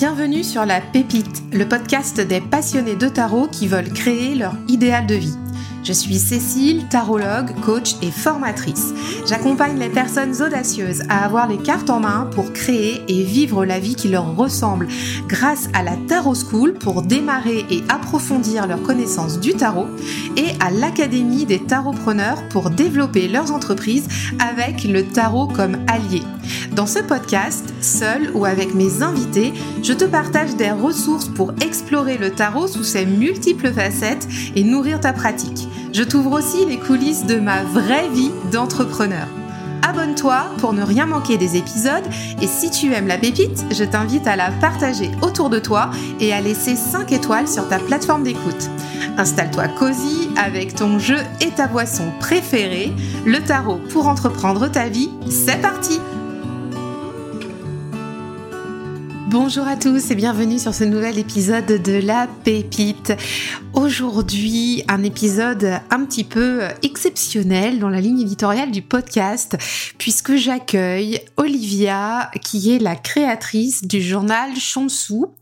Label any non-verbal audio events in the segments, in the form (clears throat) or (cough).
Bienvenue sur La Pépite, le podcast des passionnés de tarot qui veulent créer leur idéal de vie. Je suis Cécile, tarologue, coach et formatrice. J'accompagne les personnes audacieuses à avoir les cartes en main pour créer et vivre la vie qui leur ressemble grâce à la Tarot School pour démarrer et approfondir leurs connaissances du tarot et à l'Académie des tarotpreneurs pour développer leurs entreprises avec le tarot comme allié. Dans ce podcast, seul ou avec mes invités, je te partage des ressources pour explorer le tarot sous ses multiples facettes et nourrir ta pratique. Je t'ouvre aussi les coulisses de ma vraie vie d'entrepreneur. Abonne-toi pour ne rien manquer des épisodes et si tu aimes la pépite, je t'invite à la partager autour de toi et à laisser 5 étoiles sur ta plateforme d'écoute. Installe-toi cosy avec ton jeu et ta boisson préférée, le tarot pour entreprendre ta vie. C'est parti! Bonjour à tous et bienvenue sur ce nouvel épisode de La Pépite. Aujourd'hui, un épisode un petit peu exceptionnel dans la ligne éditoriale du podcast puisque j'accueille Olivia qui est la créatrice du journal Chonsou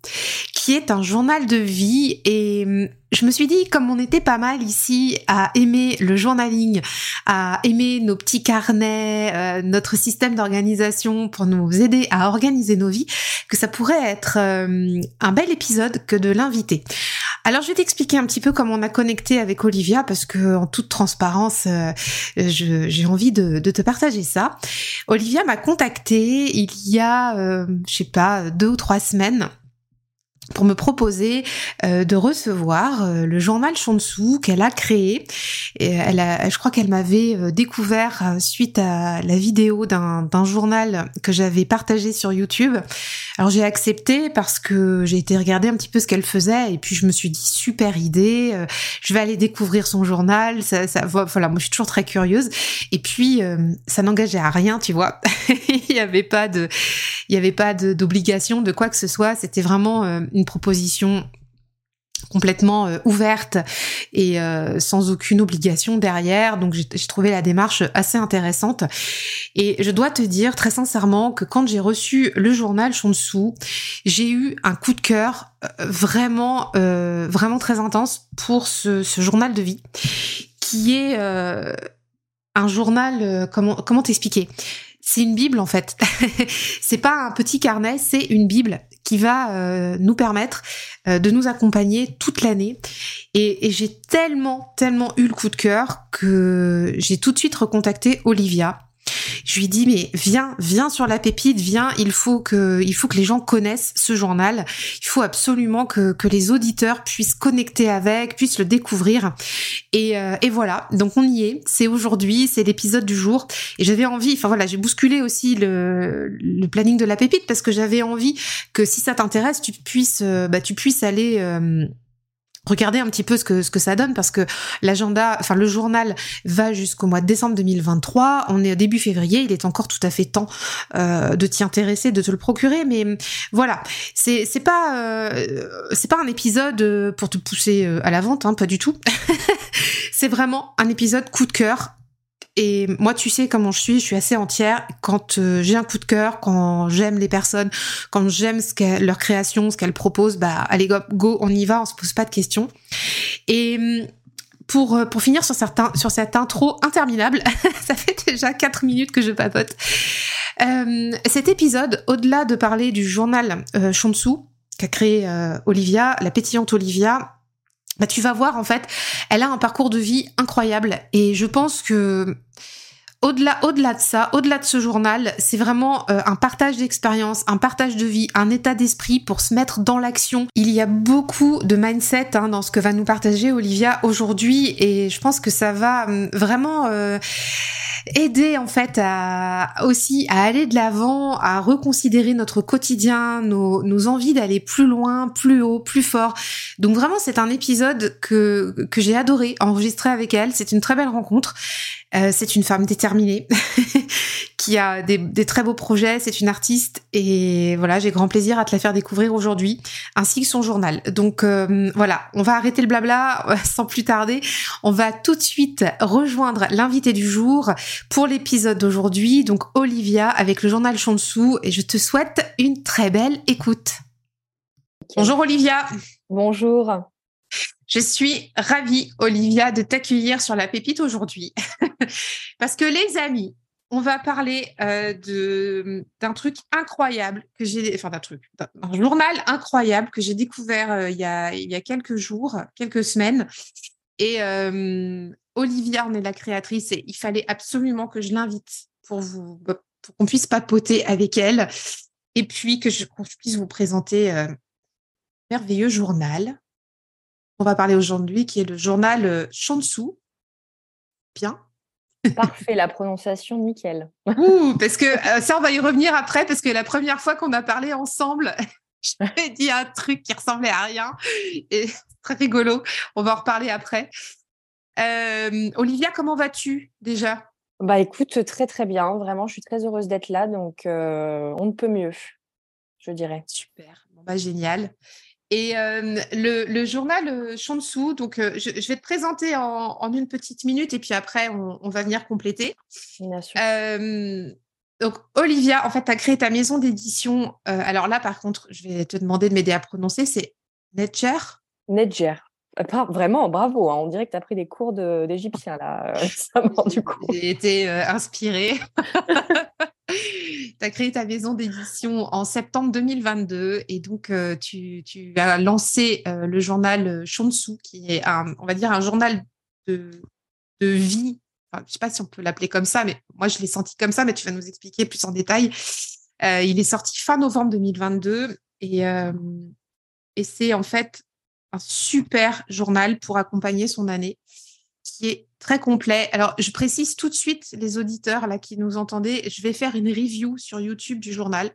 qui est un journal de vie et je me suis dit, comme on était pas mal ici à aimer le journaling, à aimer nos petits carnets, euh, notre système d'organisation pour nous aider à organiser nos vies, que ça pourrait être euh, un bel épisode que de l'inviter. Alors je vais t'expliquer un petit peu comment on a connecté avec Olivia parce que en toute transparence, euh, j'ai envie de, de, te partager ça. Olivia m'a contacté il y a, je sais pas, deux ou trois semaines pour me proposer euh, de recevoir euh, le journal Shansu qu'elle a créé. Et elle a, je crois qu'elle m'avait euh, découvert suite à la vidéo d'un journal que j'avais partagé sur YouTube. Alors j'ai accepté parce que j'ai été regarder un petit peu ce qu'elle faisait et puis je me suis dit super idée, je vais aller découvrir son journal. Ça, voilà, moi je suis toujours très curieuse. Et puis ça n'engageait à rien, tu vois. (laughs) il n'y avait pas de, il y avait pas d'obligation de, de quoi que ce soit. C'était vraiment une proposition complètement euh, ouverte et euh, sans aucune obligation derrière. Donc j'ai trouvé la démarche assez intéressante. Et je dois te dire très sincèrement que quand j'ai reçu le journal Chonsou, j'ai eu un coup de cœur euh, vraiment, vraiment très intense pour ce, ce, journal de vie, qui est un journal, comment, comment t'expliquer? C'est une Bible en fait. (laughs) c'est pas un petit carnet, c'est une Bible qui va euh, nous permettre euh, de nous accompagner toute l'année. Et, et j'ai tellement, tellement eu le coup de cœur que j'ai tout de suite recontacté Olivia je lui dis mais viens, viens sur la pépite, viens, il faut que, il faut que les gens connaissent ce journal. Il faut absolument que, que les auditeurs puissent connecter avec, puissent le découvrir. Et, euh, et voilà, donc on y est. C'est aujourd'hui, c'est l'épisode du jour. Et j'avais envie, enfin voilà, j'ai bousculé aussi le, le planning de la pépite parce que j'avais envie que si ça t'intéresse, tu puisses, euh, bah, tu puisses aller euh, Regardez un petit peu ce que ce que ça donne parce que l'agenda, enfin le journal va jusqu'au mois de décembre 2023. On est au début février, il est encore tout à fait temps euh, de t'y intéresser, de te le procurer. Mais voilà, c'est pas euh, c'est pas un épisode pour te pousser euh, à la vente, hein, pas du tout. (laughs) c'est vraiment un épisode coup de cœur et moi, tu sais comment je suis, je suis assez entière. Quand euh, j'ai un coup de cœur, quand j'aime les personnes, quand j'aime leur création, ce qu'elles proposent, bah allez go, go, on y va, on se pose pas de questions. Et hum, pour, euh, pour finir sur, certains, sur cette intro interminable, (laughs) ça fait déjà 4 minutes que je papote. Euh, cet épisode, au-delà de parler du journal euh, Shansu, qu'a créé Olivia, la pétillante Olivia, bah tu vas voir en fait, elle a un parcours de vie incroyable et je pense que au-delà, au-delà de ça, au-delà de ce journal, c'est vraiment euh, un partage d'expérience, un partage de vie, un état d'esprit pour se mettre dans l'action. Il y a beaucoup de mindset hein, dans ce que va nous partager Olivia aujourd'hui, et je pense que ça va hum, vraiment euh, aider en fait à aussi à aller de l'avant, à reconsidérer notre quotidien, nos, nos envies d'aller plus loin, plus haut, plus fort. Donc vraiment, c'est un épisode que que j'ai adoré enregistrer avec elle. C'est une très belle rencontre. Euh, c'est une femme déterminée (laughs) qui a des, des, très beaux projets. C'est une artiste et voilà, j'ai grand plaisir à te la faire découvrir aujourd'hui, ainsi que son journal. Donc euh, voilà, on va arrêter le blabla (laughs) sans plus tarder. On va tout de suite rejoindre l'invité du jour pour l'épisode d'aujourd'hui, donc Olivia avec le journal Chansu, et je te souhaite une très belle écoute. Bonjour Olivia. Bonjour. Je suis ravie, Olivia, de t'accueillir sur la pépite aujourd'hui. (laughs) Parce que les amis, on va parler euh, d'un truc incroyable que j'ai, enfin d'un journal incroyable que j'ai découvert euh, il, y a, quelques jours, quelques semaines. Et euh, Olivia en est la créatrice et il fallait absolument que je l'invite pour qu'on puisse papoter avec elle et puis que je, puisse vous présenter un merveilleux journal. On va parler aujourd'hui qui est le journal Shansu. Bien. Parfait, la prononciation nickel. Ouh, parce que euh, ça, on va y revenir après, parce que la première fois qu'on a parlé ensemble, (laughs) je t'ai dit un truc qui ressemblait à rien. Et très rigolo. On va en reparler après. Euh, Olivia, comment vas-tu déjà? Bah écoute, très très bien. Vraiment, je suis très heureuse d'être là, donc euh, on ne peut mieux, je dirais. Super. Bon, bah, génial. Et le, journal Shansu, donc je, vais te présenter en, une petite minute et puis après on, va venir compléter. Bien sûr. donc Olivia, en fait, tu as créé ta maison d'édition. alors là, par contre, je vais te demander de m'aider à prononcer. C'est Nedger Nedger. Vraiment, bravo. Hein. On dirait que tu as pris des cours d'égyptien là (laughs) du coup. J'ai été inspirée. (laughs) (laughs) tu as créé ta maison d'édition en septembre 2022 et donc euh, tu, as lancé euh, le journal Shansu, qui est un, on va dire un journal de, vie. je ne sais pas si on peut l'appeler comme ça, mais moi je l'ai senti comme ça, mais tu vas nous expliquer plus en détail. Euh, il est sorti fin novembre 2022 et, et c'est en fait un super journal pour accompagner son année qui est très complet. Alors, je précise tout de suite, les auditeurs là qui nous entendaient, je vais faire une review sur YouTube du journal.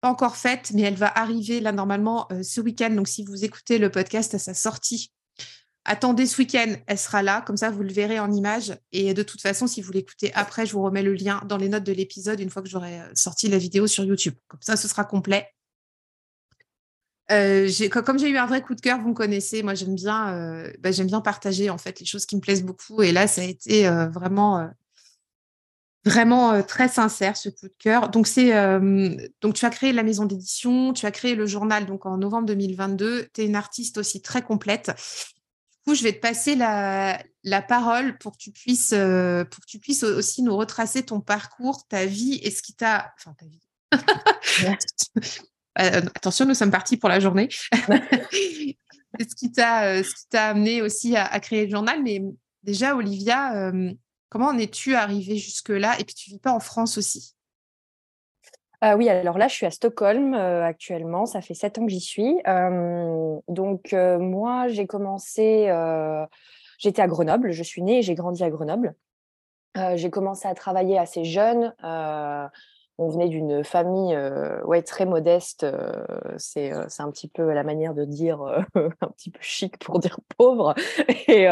Pas encore faite, mais elle va arriver là normalement euh, ce week-end. Donc, si vous écoutez le podcast à sa sortie, attendez ce week-end, elle sera là. Comme ça, vous le verrez en image. Et de toute façon, si vous l'écoutez après, je vous remets le lien dans les notes de l'épisode une fois que j'aurai euh, sorti la vidéo sur YouTube. Comme ça, ce sera complet. Euh, comme j'ai eu un vrai coup de cœur, vous me connaissez, moi j'aime bien, euh, bah, j'aime bien partager en fait les choses qui me plaisent beaucoup. Et là, ça a été euh, vraiment, vraiment très sincère ce coup de cœur. Donc c'est, donc tu as créé la maison d'édition, tu as créé le journal donc en novembre 2022. Tu es une artiste aussi très complète. Du coup, je vais te passer la, la parole pour que tu puisses, pour que tu puisses aussi nous retracer ton parcours, ta vie et ce qui t'a, enfin ta vie. Euh, attention, nous sommes partis pour la journée. (laughs) ce qui t'a euh, amené aussi à, créer le journal. Mais déjà, Olivia, euh, comment en es-tu arrivée jusque-là? Et puis, tu vis pas en France aussi? Oui, alors là, je suis à Stockholm actuellement. Ça fait sept ans que j'y suis. donc, moi, j'ai commencé, j'étais à Grenoble. Je suis née et j'ai grandi à Grenoble. j'ai commencé à travailler assez jeune on venait d'une famille euh, ouais, très modeste. Euh, c'est, euh, un petit peu la manière de dire (laughs) un petit peu chic pour dire pauvre. (laughs) Et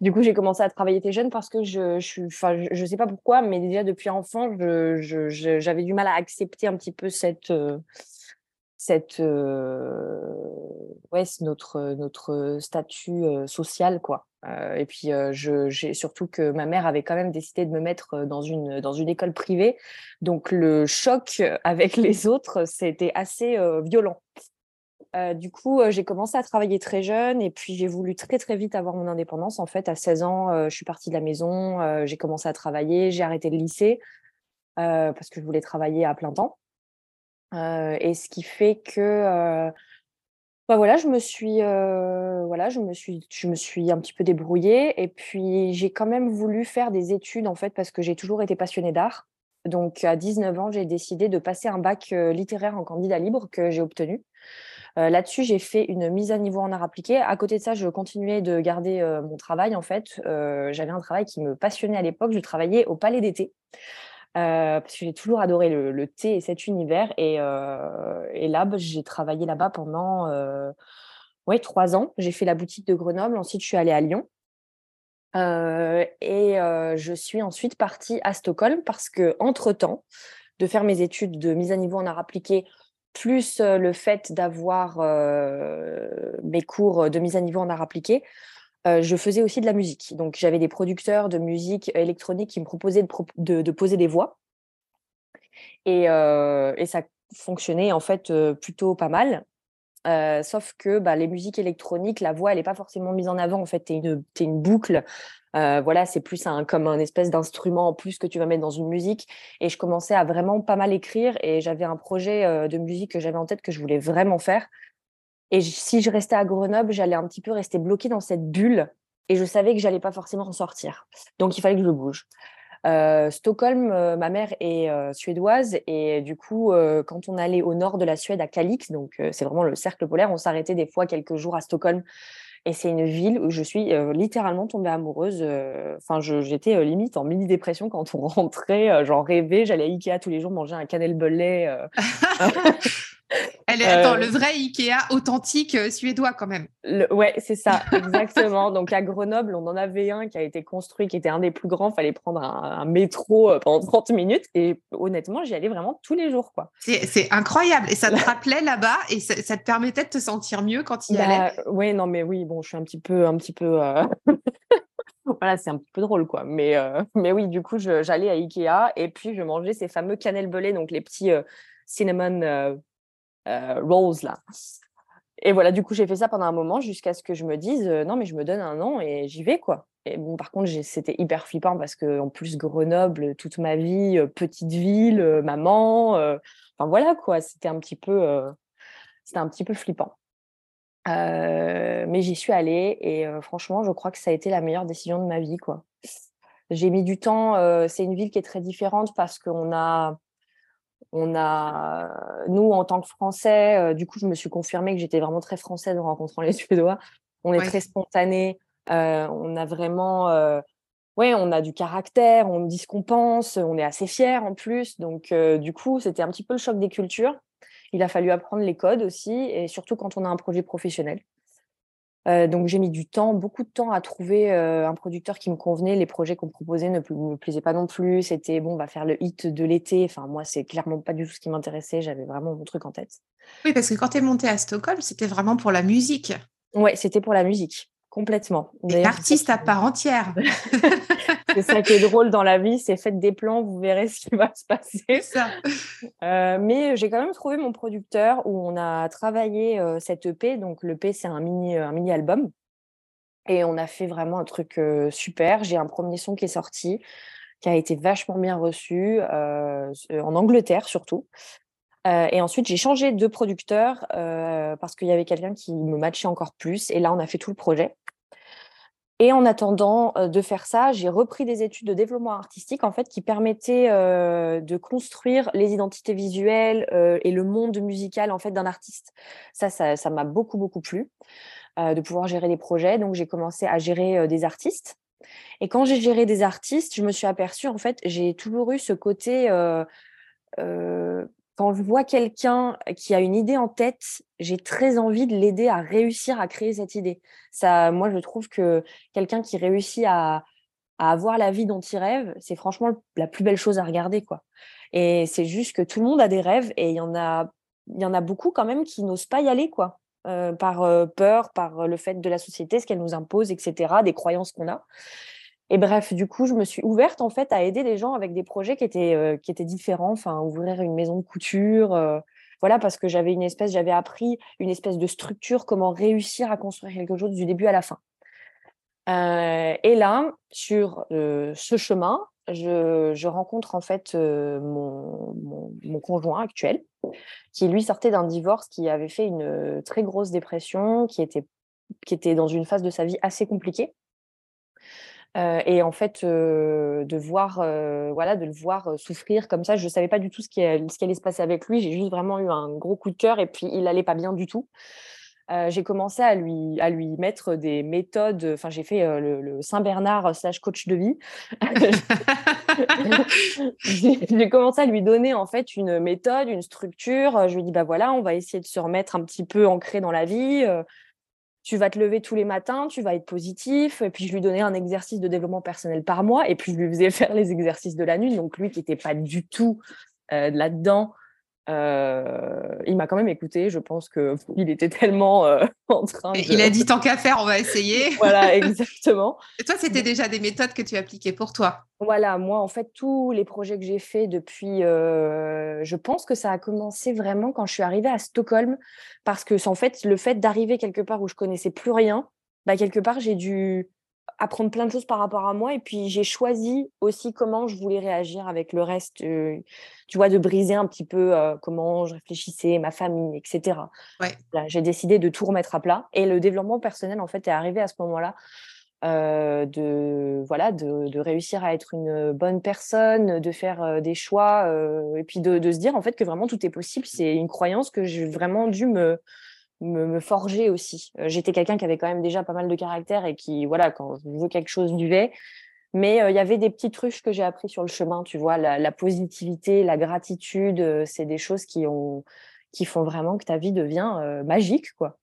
du coup, j'ai commencé à travailler très jeune parce que je, je enfin, je, sais pas pourquoi, mais déjà depuis enfant, je, j'avais du mal à accepter un petit peu cette cette ouais notre notre statut social quoi. Et puis je j'ai surtout que ma mère avait quand même décidé de me mettre dans une dans une école privée. Donc le choc avec (laughs) les autres c'était assez violent. Du coup, j'ai commencé à travailler très jeune et puis j'ai voulu très très vite avoir mon indépendance. En fait, à 16 ans, je suis partie de la maison, j'ai commencé à travailler, j'ai arrêté le lycée parce que je voulais travailler à plein temps et ce qui fait que bah voilà, je me suis voilà, je me suis je me suis un petit peu débrouillée et puis j'ai quand même voulu faire des études en fait parce que j'ai toujours été passionnée d'art. Donc à 19 ans, j'ai décidé de passer un bac littéraire en candidat libre que j'ai obtenu. Là-dessus, j'ai fait une mise à niveau en art appliqué. À côté de ça, je continuais de garder mon travail en fait. J'avais un travail qui me passionnait à l'époque. Je travaillais au Palais d'été. Euh, parce que j'ai toujours adoré le, thé et cet univers. Et, euh, là, bah, j'ai travaillé là-bas pendant euh, ouais, trois ans. J'ai fait la boutique de Grenoble. Ensuite, je suis allée à Lyon. et je suis ensuite partie à Stockholm parce que, entre-temps, de faire mes études de mise à niveau en art appliqué, plus le fait d'avoir mes cours de mise à niveau en art appliqué, euh, je faisais aussi de la musique. Donc, j'avais des producteurs de musique électronique qui me proposaient de, poser des voix. Euh, et, ça fonctionnait en fait euh, plutôt pas mal. sauf que bah, les musiques électroniques, la voix, elle n'est pas forcément mise en avant. En fait, tu es une, boucle. voilà, c'est plus un, comme un espèce d'instrument en plus que tu vas mettre dans une musique. Et je commençais à vraiment pas mal écrire. Et j'avais un projet de musique que j'avais en tête que je voulais vraiment faire. Et si je restais à Grenoble, j'allais un petit peu rester bloquée dans cette bulle. Et je savais que j'allais pas forcément en sortir. Donc, il fallait que je bouge. Euh, Stockholm, euh, ma mère est euh, suédoise et du coup, quand on allait au nord de la Suède, à Kalix, donc c'est vraiment le cercle polaire, on s'arrêtait des fois quelques jours à Stockholm. Et c'est une ville où je suis littéralement tombée amoureuse. Enfin, j'étais limite en mini dépression quand on (laughs) rentrait. J'en rêvais. J'allais à Ikea tous les jours manger un cannelbellet. (laughs) (laughs) Elle est, attends, le vrai Ikea authentique euh, suédois quand même. Le, ouais, c'est ça, (laughs) exactement. Donc à Grenoble, on en avait un qui a été construit, qui était un des plus grands. Fallait prendre un, métro euh, pendant 30 minutes. Et honnêtement, j'y allais vraiment tous les jours. quoi. C'est incroyable. Et ça te rappelait là-bas et ça, te permettait de te sentir mieux quand il y bah, allait Oui, non, mais oui, bon, je suis un petit peu... Un petit peu euh, (laughs) voilà, c'est un petit peu drôle, quoi. Mais, mais oui, du coup, j'allais à Ikea et puis je mangeais ces fameux cannelle donc les petits cinnamon euh, Rose là. Et voilà, du coup, j'ai fait ça pendant un moment jusqu'à ce que je me dise euh, non, mais je me donne un an et j'y vais quoi. Et bon, par contre, c'était hyper flippant parce que en plus Grenoble, toute ma vie, euh, petite ville, maman, enfin voilà quoi. C'était un petit peu, c'était un petit peu flippant. mais j'y suis allée et franchement, je crois que ça a été la meilleure décision de ma vie quoi. J'ai mis du temps. c'est une ville qui est très différente parce qu'on a on a, nous, en tant que Français, euh, du coup, je me suis confirmée que j'étais vraiment très française en rencontrant les (laughs) Suédois. On est très spontané. Euh, on a vraiment, euh, ouais, on a du caractère. On dit ce qu'on pense. On est assez fiers en plus. Donc, du coup, c'était un petit peu le choc des cultures. Il a fallu apprendre les codes aussi, et surtout quand on a un projet professionnel. Euh, donc j'ai mis du temps, beaucoup de temps à trouver euh, un producteur qui me convenait. Les projets qu'on proposait ne me plaisaient pas non plus. C'était bon, on va faire le hit de l'été. Enfin moi, c'est clairement pas du tout ce qui m'intéressait. J'avais vraiment mon truc en tête. Oui, parce que quand tu es monté à Stockholm, c'était vraiment pour la musique. Ouais, c'était pour la musique. Complètement. Artiste à part entière. (laughs) (laughs) c'est ça qui est drôle dans la vie, c'est faites des plans, vous verrez ce qui va se passer. Ça. Euh, mais j'ai quand même trouvé mon producteur où on a travaillé euh, cette EP. Donc l'EP, c'est un mini, un mini album. Et on a fait vraiment un truc euh, super. J'ai un premier son qui est sorti, qui a été vachement bien reçu, en Angleterre surtout. et ensuite, j'ai changé de producteur parce qu'il y avait quelqu'un qui me matchait encore plus. Et là, on a fait tout le projet. Et en attendant euh, de faire ça, j'ai repris des études de développement artistique en fait qui permettaient euh, de construire les identités visuelles euh, et le monde musical en fait d'un artiste. Ça, ça, m'a beaucoup beaucoup plu de pouvoir gérer des projets. Donc j'ai commencé à gérer des artistes. Et quand j'ai géré des artistes, je me suis aperçue en fait, j'ai toujours eu ce côté quand je vois quelqu'un qui a une idée en tête, j'ai très envie de l'aider à réussir à créer cette idée. Ça, moi, je trouve que quelqu'un qui réussit à, avoir la vie dont il rêve, c'est franchement la plus belle chose à regarder, quoi. Et c'est juste que tout le monde a des rêves et il y en a, il y en a beaucoup quand même qui n'osent pas y aller, quoi. Euh, par euh, peur, par le fait de la société, ce qu'elle nous impose, etc., des croyances qu'on a. Et bref, du coup, je me suis ouverte en fait à aider les gens avec des projets qui étaient, euh, qui étaient différents, enfin ouvrir une maison de couture, euh, voilà, parce que j'avais une espèce, j'avais appris une espèce de structure, comment réussir à construire quelque chose du début à la fin. Euh, et là, sur ce chemin, je, rencontre en fait mon, mon, mon, conjoint actuel, qui lui sortait d'un divorce, qui avait fait une très grosse dépression, qui était, qui était dans une phase de sa vie assez compliquée. Euh, et en fait, euh, de voir, euh, voilà, de le voir souffrir comme ça, je ne savais pas du tout ce qui, ce qui, allait se passer avec lui. J'ai juste vraiment eu un gros coup de cœur et puis il n'allait pas bien du tout. j'ai commencé à lui, à lui mettre des méthodes. Enfin, j'ai fait le, Saint Bernard slash coach de vie. (laughs) (laughs) j'ai commencé à lui donner en fait une méthode, une structure. Je lui ai dit bah voilà, on va essayer de se remettre un petit peu ancré dans la vie tu vas te lever tous les matins, tu vas être positif. Et puis, je lui donnais un exercice de développement personnel par mois. Et puis, je lui faisais (laughs) faire les exercices de la nuit. Donc, lui qui n'était pas du tout euh, là-dedans, Euh, il m'a quand même écouté. Je pense qu'il (laughs) était tellement euh, (laughs) en train de... Il a dit tant qu'à faire, on va essayer. (laughs) voilà, exactement. Et toi, c'était déjà des méthodes que tu appliquais pour toi? Voilà, moi, en fait, tous les projets que j'ai faits depuis... Euh, je pense que ça a commencé vraiment quand je suis arrivée à Stockholm. Parce que, en fait, le fait d'arriver quelque part où je connaissais plus rien, bah, quelque part, j'ai dû apprendre plein de choses par rapport à moi. Et puis, j'ai choisi aussi comment je voulais réagir avec le reste, tu vois, de briser un petit peu comment je réfléchissais, ma famille, etc. Ouais. j'ai décidé de tout remettre à plat. Et le développement personnel, en fait, est arrivé à ce moment-là. de voilà de, réussir à être une bonne personne de faire des choix et puis de, de, se dire en fait que vraiment tout est possible c'est une croyance que j'ai vraiment dû me me, forger aussi. Euh, j'étais quelqu'un qui avait quand même déjà pas mal de caractère et qui, voilà, quand je veux quelque chose, du vais. Mais euh, il y avait des petites trucs que j'ai appris sur le chemin, tu vois, la, positivité, la gratitude, euh, c'est des choses qui, ont, qui font vraiment que ta vie devient magique, quoi.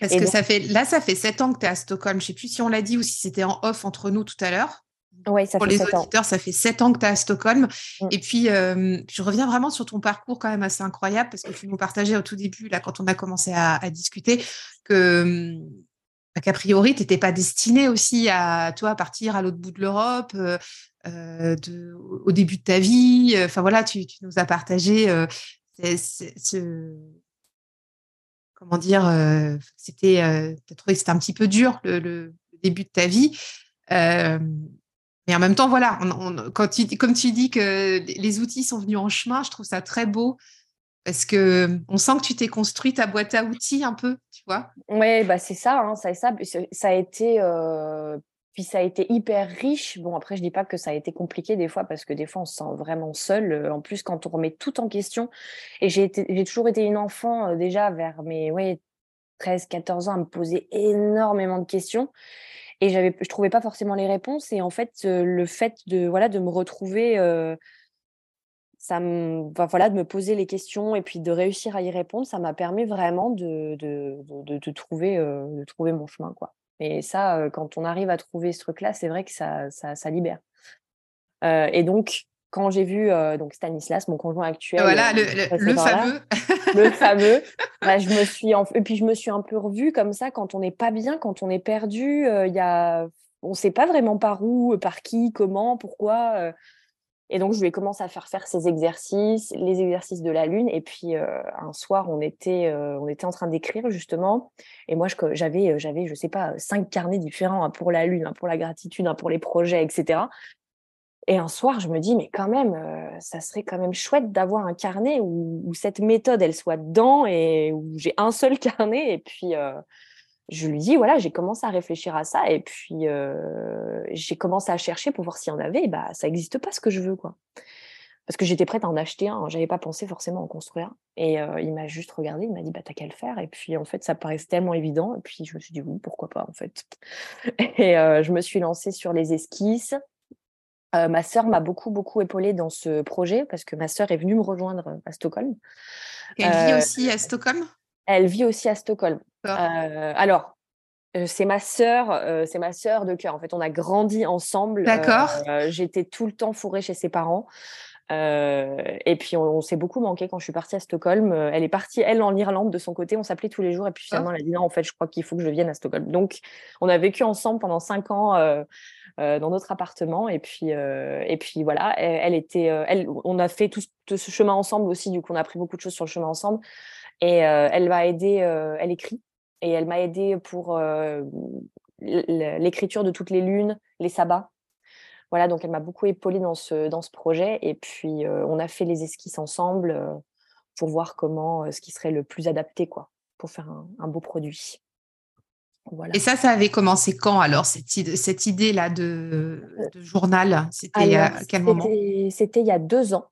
Parce que ça fait, là, ça fait sept ans que tu es à Stockholm. Je ne sais plus si on l'a dit ou si c'était en off entre nous tout à l'heure. Ouais, ça Pour les auditeurs, ça fait sept ans que tu es à Stockholm. Mm. Et puis, euh, je reviens vraiment sur ton parcours quand même assez incroyable parce que tu nous partageais au tout début, là, quand on a commencé à, discuter, que bah, qu'a priori, tu n'étais pas destiné aussi à toi partir à l'autre bout de l'Europe euh, euh, au début de ta vie. Enfin voilà, tu, nous as partagé ce, comment dire, c'était, tu as trouvé que c'était un petit peu dur le, début de ta vie. Mais en même temps, voilà, comme tu dis que les outils sont venus en chemin, je trouve ça très beau parce que on sent que tu t'es construit ta boîte à outils un peu, tu vois. Oui, bah c'est ça, hein, ça, ça, a été, euh, puis ça a été hyper riche. Bon, après, je dis pas que ça a été compliqué des fois parce que des fois on se sent vraiment seul. Euh, en plus, quand on remet tout en question, et j'ai toujours été une enfant euh, déjà vers mes ouais, 13, 14 ans à me poser énormément de questions et j'avais je trouvais pas forcément les réponses et en fait le fait de voilà de me retrouver ça me voilà de me poser les questions et puis de réussir à y répondre ça m'a permis vraiment de de, de, trouver de trouver mon chemin quoi. Et ça quand on arrive à trouver ce truc là c'est vrai que ça ça, ça libère. Et donc quand j'ai vu euh, donc Stanislas, mon conjoint actuel. Voilà, le, le, fameux. le (laughs) fameux. Bah, je me suis Et puis, je me suis un peu revue comme ça quand on n'est pas bien, quand on est perdu. Euh, il y a... On ne sait pas vraiment par où, par qui, comment, pourquoi. Euh. Et donc, je lui ai commencé à faire faire ces exercices, les exercices de la Lune. Et puis, un soir, on était, on était en train d'écrire, justement. Et moi, j'avais, j'avais, je sais pas, cinq carnets différents, pour la Lune, pour la gratitude, pour les projets, etc. Et un soir, je me dis, mais quand même, euh, ça serait quand même chouette d'avoir un carnet où, cette méthode, elle soit dedans et où j'ai un seul (laughs) carnet. Et puis, euh, je lui dis, voilà, j'ai commencé à réfléchir à ça. Et puis, euh, j'ai commencé à chercher pour voir s'il y en avait. Et bah, ça n'existe pas ce que je veux, quoi. Parce que j'étais prête à en acheter un. J'avais pas pensé forcément en construire. Et il m'a juste regardé, il m'a dit, bah, t'as qu'à le faire. Et puis, en fait, ça paraissait tellement évident. Et puis, je me suis dit, oui, pourquoi pas, en fait. (laughs) Et je me suis lancée sur les esquisses. Euh, ma sœur m'a beaucoup, beaucoup épaulée dans ce projet parce que ma sœur est venue me rejoindre à Stockholm. Elle vit euh, aussi à Stockholm? Elle vit aussi à Stockholm. Euh, alors, c'est ma sœur, c'est ma sœur de cœur. En fait, on a grandi ensemble. D'accord. J'étais tout le temps fourrée chez ses parents. Et puis on, s'est beaucoup manqué quand je suis partie à Stockholm. elle est partie, elle, en Irlande de son côté. On s'appelait tous les jours. Et puis finalement, elle a dit non, en fait, je crois qu'il faut que je vienne à Stockholm. Donc, on a vécu ensemble pendant cinq ans euh, dans notre appartement. Et puis, euh, et puis voilà, elle, était, euh, elle, on a fait tout, ce chemin ensemble aussi. Du coup, on a appris beaucoup de choses sur le chemin ensemble. Et elle m'a aidé, elle écrit et elle m'a aidé pour l'écriture de toutes les lunes, les sabbats. Voilà, donc elle m'a beaucoup épaulée dans ce, dans ce projet. Et puis, on a fait les esquisses ensemble pour voir comment, ce qui serait le plus adapté, quoi, pour faire un beau produit. Et ça, ça avait commencé quand alors, cette, idée, cette idée-là de, journal C'était à quel moment? C'était il y a deux ans.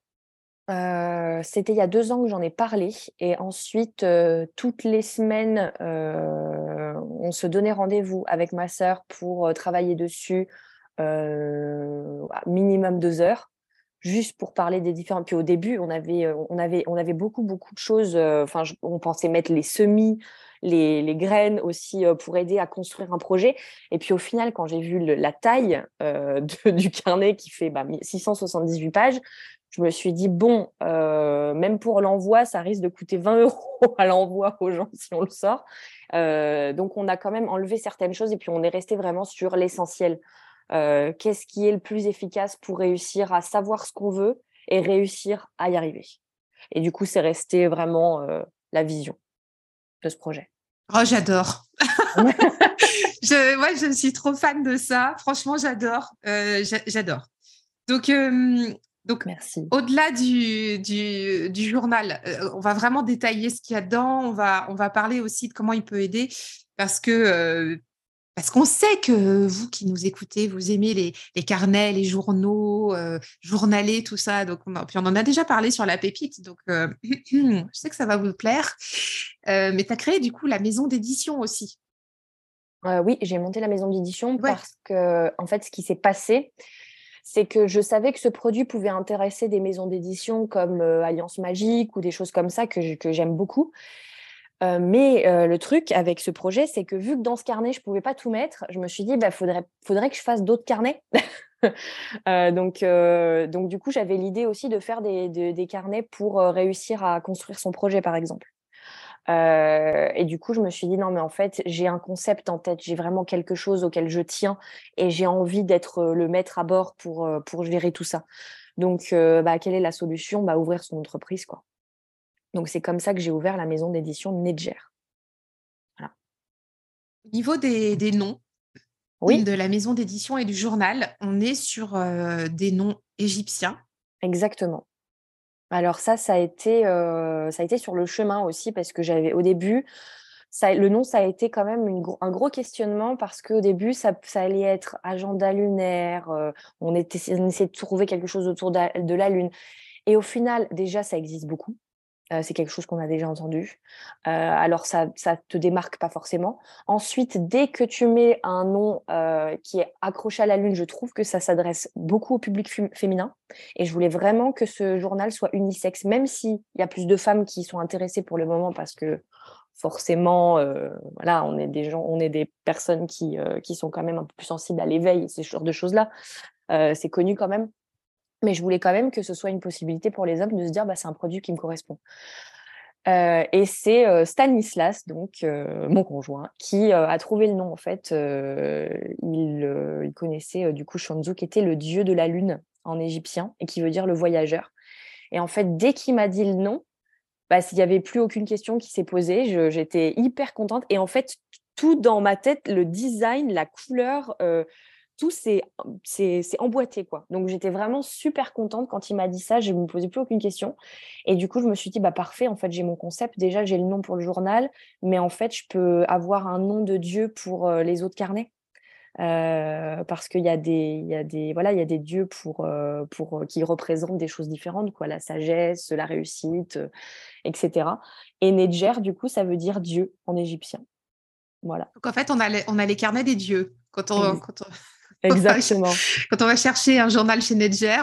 Euh, c'était il y a deux ans que j'en ai parlé. Et ensuite, euh, toutes les semaines, euh, on se donnait rendez-vous avec ma sœur pour travailler dessus, minimum deux heures juste pour parler des différents. Puis au début, on avait, on avait, on avait beaucoup, beaucoup de choses. Enfin, on pensait mettre les semis, les, graines aussi euh, pour aider à construire un projet. Et puis au final, quand j'ai vu la taille euh, (laughs) du carnet qui fait 678 bah, pages, je me suis dit, bon, même pour l'envoi, ça risque de coûter 20 euros à l'envoi aux gens si on le sort. donc, on a quand même enlevé certaines choses et puis on est resté vraiment sur l'essentiel. Qu'est-ce qui est le plus efficace pour réussir à savoir ce qu'on veut et réussir à y arriver? Et du coup, c'est resté vraiment la vision de ce projet. Oh, j'adore. (laughs) je, moi, je suis trop fan de ça. Franchement, j'adore. Euh, j'adore. Donc, euh, donc Merci. au-delà du, du, du, journal, euh, on va vraiment détailler ce qu'il y a dedans. On va, on va parler aussi de comment il peut aider parce que parce qu'on sait que vous qui nous écoutez, vous aimez les, les carnets, les journaux, euh, journalers, tout ça. Donc, on, puis on en a déjà parlé sur la pépite. Donc, euh, (clears throat) je sais que ça va vous plaire. Euh, mais tu as créé du coup la maison d'édition aussi. oui, j'ai monté la maison d'édition parce que, en fait, ce qui s'est passé, c'est que je savais que ce produit pouvait intéresser des maisons d'édition comme Alliance Magique ou des choses comme ça que j'aime beaucoup. Euh, mais euh, le truc avec ce projet, c'est que vu que dans ce carnet, je ne pouvais pas tout mettre, je me suis dit, il bah, faudrait, que je fasse d'autres carnets. (laughs) Euh, donc, du coup, j'avais l'idée aussi de faire des, carnets pour réussir à construire son projet, par exemple. et du coup, je me suis dit, non, mais en fait, j'ai un concept en tête, j'ai vraiment quelque chose auquel je tiens et j'ai envie d'être le maître à bord pour, pour gérer tout ça. Donc, bah, quelle est la solution? Bah, Ouvrir son entreprise, quoi. Donc c'est comme ça que j'ai ouvert la maison d'édition Nedger. Au niveau des, noms de la maison d'édition et du journal, on est sur euh, des noms égyptiens. Exactement. Alors ça, ça a été, euh, ça a été sur le chemin aussi parce que j'avais au début, ça, le nom, ça a été quand même un gros questionnement parce qu'au début, ça, allait être agenda lunaire, euh, on, était, on essayait de trouver quelque chose autour de la Lune. Et au final, déjà, ça existe beaucoup. C'est quelque chose qu'on a déjà entendu. Alors, ça ne te démarque pas forcément. Ensuite, dès que tu mets un nom qui est accroché à la Lune, je trouve que ça s'adresse beaucoup au public féminin. Et je voulais vraiment que ce journal soit unisexe, même s'il y a plus de femmes qui sont intéressées pour le moment parce que forcément, voilà, on est des personnes qui, sont quand même un peu plus sensibles à l'éveil ces genres de choses-là. c'est connu quand même. Mais je voulais quand même que ce soit une possibilité pour les hommes de se dire bah, c'est un produit qui me correspond. Euh, et c'est euh, Stanislas, donc euh, mon conjoint, qui a trouvé le nom en fait. il, connaissait du coup Shanzu, qui était le dieu de la lune en égyptien et qui veut dire le voyageur. Et en fait, dès qu'il m'a dit le nom, bah, s'il n'y avait plus aucune question qui s'est posée, j'étais hyper contente. Et en fait, tout dans ma tête, le design, la couleur, tout c'est emboîté quoi. Donc j'étais vraiment super contente. Quand il m'a dit ça, je ne me posais plus aucune question. Et du coup je me suis dit bah parfait en fait j'ai mon concept. Déjà j'ai le nom pour le journal mais en fait je peux avoir un nom de dieu pour euh, les autres carnets. Euh, parce qu'il y a des il y a des voilà il y a des dieux pour euh, pour qui représentent des choses différentes quoi. La sagesse la réussite etc et Nedjer du coup ça veut dire dieu en égyptien. Voilà. Donc en fait on a les, on a les carnets des dieux. Quand on, quand on... Exactement. Quand on va chercher un journal chez Nedger,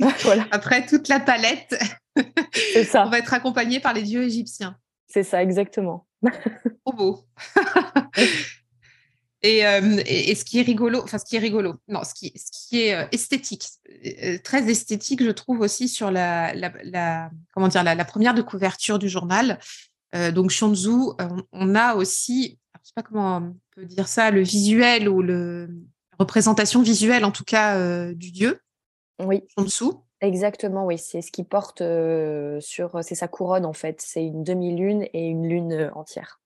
(laughs) voilà. (laughs) après toute la palette, ça. on va être accompagné par les dieux égyptiens. C'est ça, exactement. (laughs) Trop beau. Euh, et, ce qui est rigolo, enfin ce qui est rigolo, non, ce qui, ce qui est euh, esthétique, euh, très esthétique, je trouve aussi sur la, la, comment dire, la, première de couverture du journal. donc Shanzu, on, on, a aussi, je ne sais pas comment on peut dire ça, le visuel ou le, représentation visuelle, en tout cas, euh, du dieu. Oui. En dessous. Exactement, oui. C'est ce qui porte euh, sur. C'est sa couronne, en fait. C'est une demi-lune et une lune euh, entière.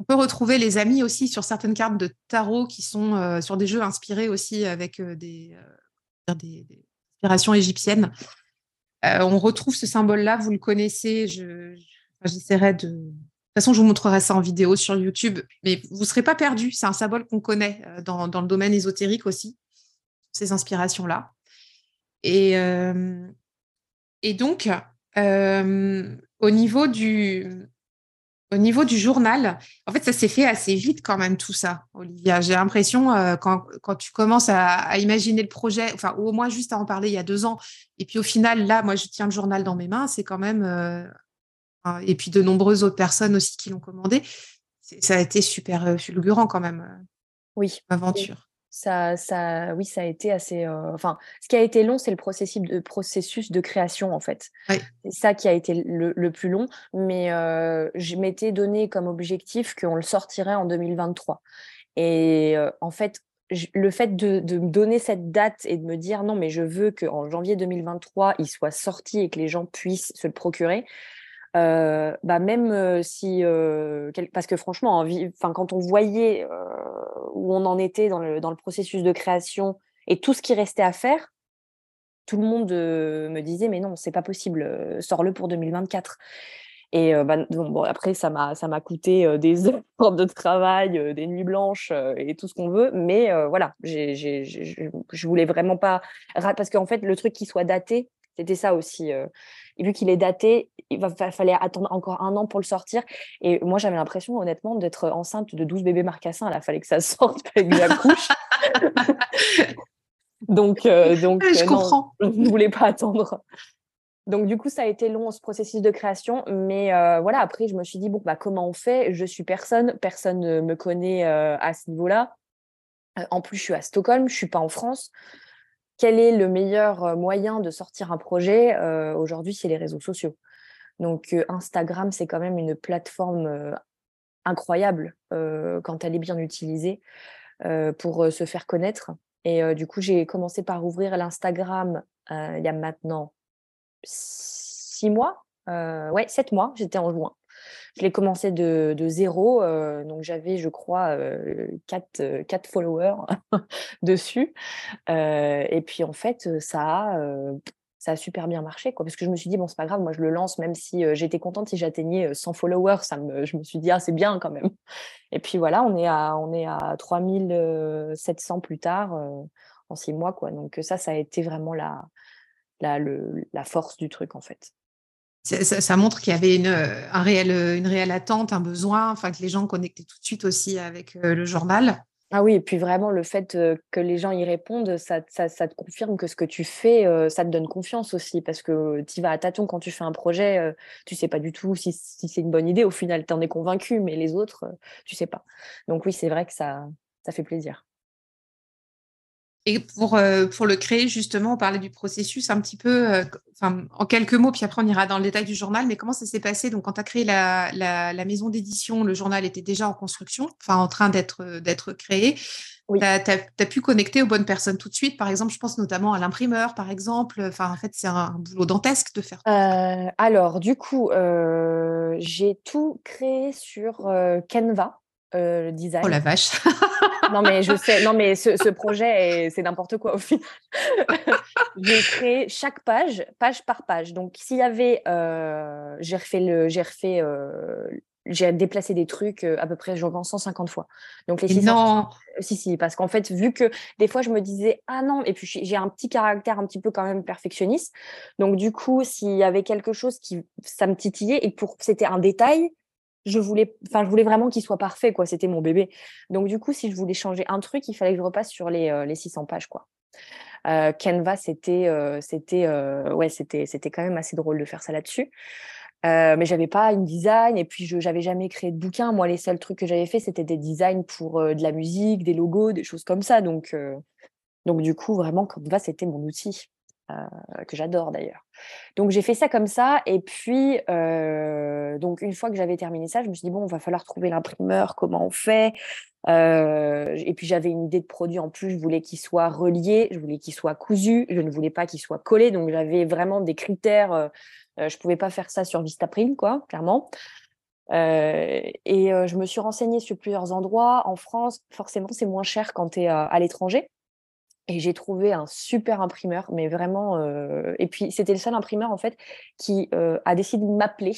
On peut retrouver les amis aussi sur certaines cartes de tarot qui sont sur des jeux inspirés aussi avec des, des, inspirations égyptiennes. on retrouve ce symbole-là, vous le connaissez. J'essaierai de, toute façon, je vous montrerai ça en vidéo sur YouTube, mais vous ne serez pas perdu. C'est un symbole qu'on connaît euh, dans, le domaine ésotérique aussi, ces inspirations-là. Et, euh, et donc, euh, au, niveau du, au niveau du journal, en fait, ça s'est fait assez vite quand même tout ça, Olivia. J'ai l'impression, quand, quand, tu commences à, imaginer le projet, enfin, ou au moins juste à en parler il y a deux ans, et puis au final, là, moi, je tiens le journal dans mes mains, c'est quand même et puis de nombreuses autres personnes aussi qui l'ont commandé. Ça a été super euh, fulgurant quand même. Euh, oui. Aventure. ça, ça, oui, ça a été assez. enfin, ce qui a été long, c'est le processus de, processus de création, en fait. C'est ça qui a été le, plus long. Mais je m'étais donné comme objectif qu'on le sortirait en 2023. Et en fait, le fait de, me donner cette date et de me dire non, mais je veux qu'en janvier 2023, il soit sorti et que les gens puissent se le procurer, euh, bah même euh, si euh, parce que franchement enfin quand on voyait où on en était dans le, dans le processus de création et tout ce qui restait à faire tout le monde me disait mais non c'est pas possible sors-le pour 2024 et bah, bon, après, ça m'a, ça m'a coûté (laughs) des heures de travail, des nuits blanches et tout ce qu'on veut. Mais voilà, je voulais vraiment pas. Parce qu'en fait, le truc qui soit daté, c'était ça aussi. Et vu qu'il est daté, il va, fallait attendre encore un an pour le sortir. Et moi, j'avais l'impression, honnêtement, d'être enceinte de 12 bébés marcassins. Il fallait que ça (laughs) sorte, avec que j'accouche. (laughs) donc, donc je comprends. je ne voulais pas attendre. Donc, du coup, ça a été long, ce processus de création. Mais euh, voilà, après, je me suis dit, bon, bah, comment on fait? Je suis personne, personne ne me connaît euh, à ce niveau-là. Euh, en plus, je suis à Stockholm, je ne suis pas en France. Quel est le meilleur moyen de sortir un projet Aujourd'hui, c'est les réseaux sociaux. Donc, Instagram, c'est quand même une plateforme incroyable quand elle est bien utilisée pour se faire connaître. Et du coup, j'ai commencé par ouvrir l'Instagram il y a maintenant six mois, euh, ouais, sept mois, j'étais en juin. Je l'ai commencé de, zéro, euh, donc j'avais, je crois, euh, quatre, quatre, followers (laughs) dessus. et puis en fait, ça a, ça a super bien marché, quoi, parce que je me suis dit, bon, c'est pas grave, moi je le lance, même si j'étais contente si j'atteignais 100 followers, ça je me suis dit, ah, c'est bien quand même. Et puis voilà, on est à, on est à 3700 plus tard, en six mois, quoi. Donc ça, ça a été vraiment la, la, la force du truc en fait. Ça, montre qu'il y avait une, un réel, une réelle attente, un besoin, enfin que les gens connectaient tout de suite aussi avec euh, le journal. Ah oui, et puis vraiment le fait euh, que les gens y répondent, ça, ça, ça, te confirme que ce que tu fais, euh, ça te donne confiance aussi, parce que tu vas à tâtons quand tu fais un projet, tu sais pas du tout si, si c'est une bonne idée, au final tu en es convaincu, mais les autres, tu sais pas. Donc oui, c'est vrai que ça, ça fait plaisir. Et pour, euh, pour le créer, justement, on parlait du processus un petit peu, euh, en quelques mots, puis après on ira dans le détail du journal, mais comment ça s'est passé? Donc, quand tu as créé la, la, maison d'édition, le journal était déjà en construction, enfin en train d'être, d'être créé. Tu as, pu connecter aux bonnes personnes tout de suite. Par exemple, je pense notamment à l'imprimeur, par exemple. Enfin, en fait, c'est un, boulot dantesque de faire. Euh, alors, du coup, j'ai tout créé sur Canva. Le design. Oh la vache (laughs) non, mais je (laughs) sais, non, mais ce, projet, c'est n'importe quoi au final. (laughs) j'ai créé chaque page, page par page. Donc, s'il y avait, euh, j'ai refait le, j'ai refait, euh, j'ai déplacé des trucs euh, à peu près, je pense, 150 fois. Donc, les 600, non. Si, si, parce qu'en fait, vu que des fois, je me disais, ah non, et puis j'ai un petit caractère un petit peu quand même perfectionniste. Donc, du coup, s'il y avait quelque chose qui, ça me titillait et pour, c'était un détail, je voulais, vraiment qu'il soit parfait, quoi. C'était mon bébé. Donc, du coup, si je voulais changer un truc, il fallait que je repasse sur les, euh, les 600 pages, quoi. Euh, Canva, c'était, euh, c'était, ouais, c'était, c'était quand même assez drôle de faire ça là-dessus. mais j'avais pas une design et puis je j'avais jamais créé de bouquin. Moi, les seuls trucs que j'avais fait, c'était des designs pour de la musique, des logos, des choses comme ça. Donc, donc du coup, vraiment, Canva, c'était mon outil. Euh, que j'adore d'ailleurs. Donc j'ai fait ça comme ça et puis euh, donc une fois que j'avais terminé ça, je me suis dit bon, il va falloir trouver l'imprimeur, comment on fait. Euh, et puis j'avais une idée de produit en plus, je voulais qu'il soit relié, je voulais qu'il soit cousu, je ne voulais pas qu'il soit collé, donc j'avais vraiment des critères. je pouvais pas faire ça sur Vistaprint quoi, clairement. et je me suis renseignée sur plusieurs endroits. En France, forcément, c'est moins cher quand tu es à l'étranger. Et j'ai trouvé un super imprimeur, mais vraiment. Euh, et puis, c'était le seul imprimeur, en fait, qui euh, a décidé de m'appeler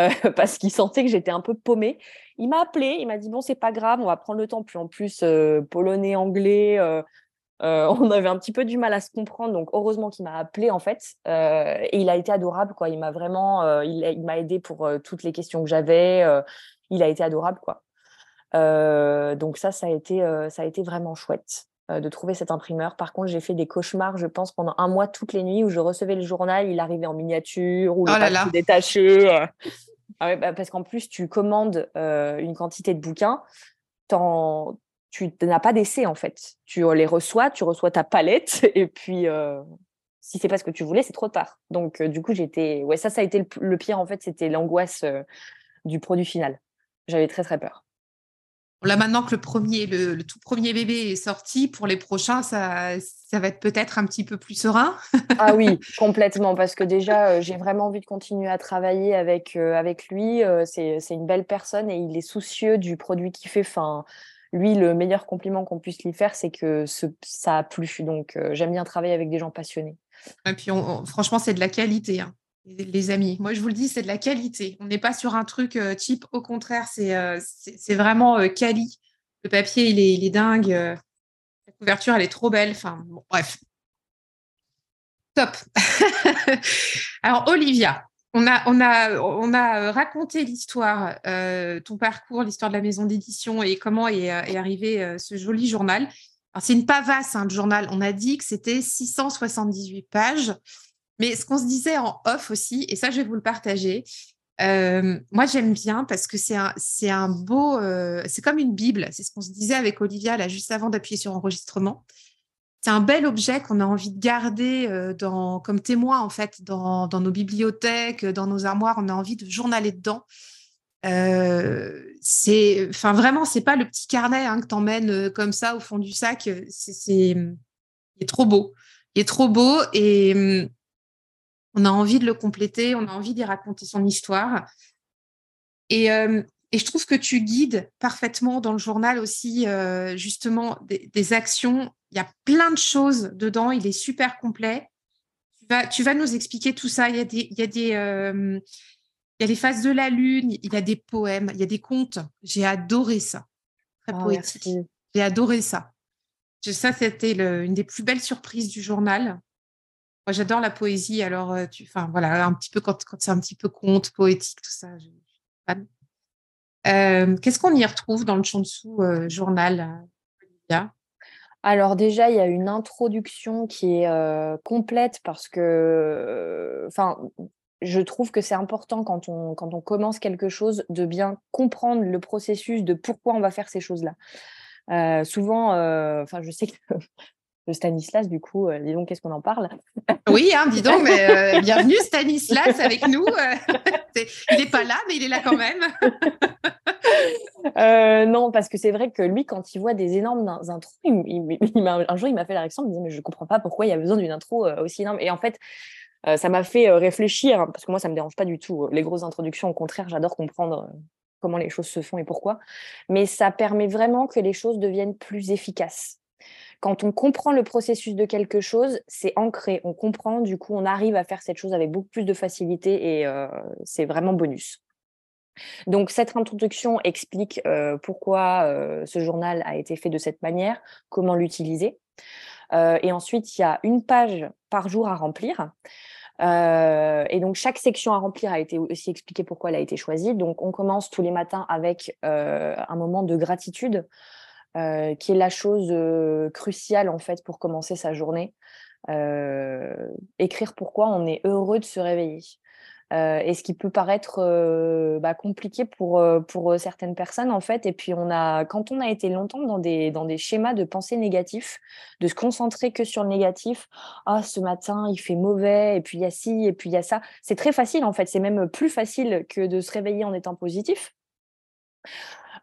euh, (laughs) parce qu'il sentait que j'étais un peu paumée. Il m'a appelé, il m'a dit Bon, c'est pas grave, on va prendre le temps. Puis en plus, polonais, anglais, (laughs) on avait un petit peu du mal à se comprendre. Donc, heureusement qu'il m'a appelé, en fait. et il a été adorable, quoi. Il m'a vraiment. il, m'a aidé pour toutes les questions que j'avais. il a été adorable, quoi. donc, ça, ça a été, ça a été vraiment chouette. Euh, de trouver cet imprimeur. Par contre, j'ai fait des cauchemars, je pense, pendant un mois toutes les nuits où je recevais le journal, il arrivait en miniature ou le oh détaché. Euh. Ah bah, parce qu'en plus, tu commandes euh, une quantité de bouquins, tu n'as pas d'essai en fait. Tu les reçois, tu reçois ta palette (laughs) et puis si c'est pas ce que tu voulais, c'est trop tard. Donc du coup, j'étais ouais, ça ça a été le, pire en fait, c'était l'angoisse du produit final. J'avais très très peur. Là, maintenant que le premier, le, tout premier bébé est sorti, pour les prochains, ça, ça va être peut-être un petit peu plus serein. (laughs) ah oui, complètement, parce que déjà, euh, j'ai vraiment envie de continuer à travailler avec, euh, avec lui. Euh, c'est une belle personne et il est soucieux du produit qu'il fait. Enfin, lui, le meilleur compliment qu'on puisse lui faire, c'est que ça a plu. Donc, j'aime bien travailler avec des gens passionnés. Et puis, franchement, c'est de la qualité. Hein les amis. Moi, je vous le dis, c'est de la qualité. On n'est pas sur un truc euh, cheap. Au contraire, c'est euh, vraiment euh, quali. Le papier, il est, est dingue. la couverture, elle est trop belle. Enfin, bref. Top. (laughs) Alors, Olivia, on a, on raconté l'histoire, ton parcours, l'histoire de la maison d'édition et comment est, arrivé ce joli journal. C'est une pavasse, hein, le journal. On a dit que c'était 678 pages. Mais ce qu'on se disait en off aussi, et ça, je vais vous le partager. Euh, moi, j'aime bien parce que c'est un, un beau, euh, c'est comme une Bible. C'est ce qu'on se disait avec Olivia là juste avant d'appuyer sur enregistrement. C'est un bel objet qu'on a envie de garder euh, dans, comme témoin en fait dans, dans, nos bibliothèques, dans nos armoires. On a envie de journaler dedans. c'est, enfin vraiment, c'est pas le petit carnet hein, que t'emmènes comme ça au fond du sac. C'est, il est trop beau. Il est trop beau et hum, on a envie de le compléter, on a envie d'y raconter son histoire. Et, euh, je trouve que tu guides parfaitement dans le journal aussi, euh, justement, des, actions. Il y a plein de choses dedans, il est super complet. Tu vas, nous expliquer tout ça. Il y a des, il y a des, euh, il y a les phases de la lune, il y a des poèmes, il y a des contes. J'ai adoré ça. Très oh, poétique. J'ai adoré ça. Ça, c'était une des plus belles surprises du journal. J'adore la poésie. Alors, euh, enfin, voilà, un petit peu quand, c'est un petit peu conte, poétique, tout ça. Je, euh, Qu'est-ce qu'on y retrouve dans le dessous euh, journal, Olivia? Alors déjà, il y a une introduction qui est complète parce que, enfin, je trouve que c'est important quand on, quand on commence quelque chose de bien comprendre le processus de pourquoi on va faire ces choses-là. souvent, enfin, je sais que de Stanislas, du coup, euh, dis donc, qu'est-ce qu'on en parle? Oui, hein, dis donc, mais, euh, (laughs) bienvenue Stanislas avec nous. Euh, (laughs) il n'est pas là, mais il est là quand même. (laughs) non, parce que c'est vrai que lui, quand il voit des énormes intros, un jour, il m'a fait la réaction, il me disait, mais je ne comprends pas pourquoi il y a besoin d'une intro aussi énorme. Et en fait, ça m'a fait réfléchir, hein, parce que moi, ça ne me dérange pas du tout. Les grosses introductions, au contraire, j'adore comprendre comment les choses se font et pourquoi. Mais ça permet vraiment que les choses deviennent plus efficaces quand on comprend le processus de quelque chose, c'est ancré. On comprend, du coup, on arrive à faire cette chose avec beaucoup plus de facilité et euh, c'est vraiment bonus. Donc, cette introduction explique euh, pourquoi euh, ce journal a été fait de cette manière, comment l'utiliser. et ensuite, il y a une page par jour à remplir. et donc, chaque section à remplir a été aussi expliqué pourquoi elle a été choisie. Donc, on commence tous les matins avec un moment de gratitude. Euh, qui est la chose euh, cruciale en fait pour commencer sa journée. Euh, écrire pourquoi on est heureux de se réveiller. et ce qui peut paraître bah, compliqué pour, pour certaines personnes en fait. Et puis on a, quand on a été longtemps dans des, dans des schémas de pensée négatifs, de se concentrer que sur le négatif, ah ce matin il fait mauvais, et puis il y a ci, et puis il y a ça. C'est très facile en fait. C'est même plus facile que de se réveiller en étant positif.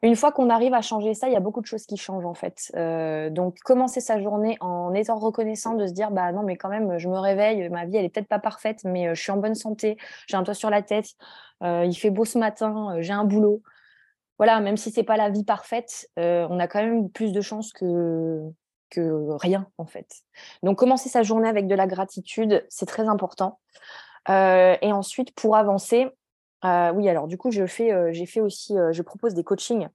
Une fois qu'on arrive à changer ça, il y a beaucoup de choses qui changent en fait. Euh, donc commencer sa journée en étant reconnaissant de se dire bah non mais quand même je me réveille, ma vie elle est peut-être pas parfaite mais euh, je suis en bonne santé, j'ai un toit sur la tête, euh, il fait beau ce matin, j'ai un boulot. Voilà, même si c'est pas la vie parfaite, on a quand même plus de chances que que rien en fait. Donc commencer sa journée avec de la gratitude, c'est très important. et ensuite pour avancer, euh, oui, alors du coup, je fais, j'ai fait aussi, je propose des coachings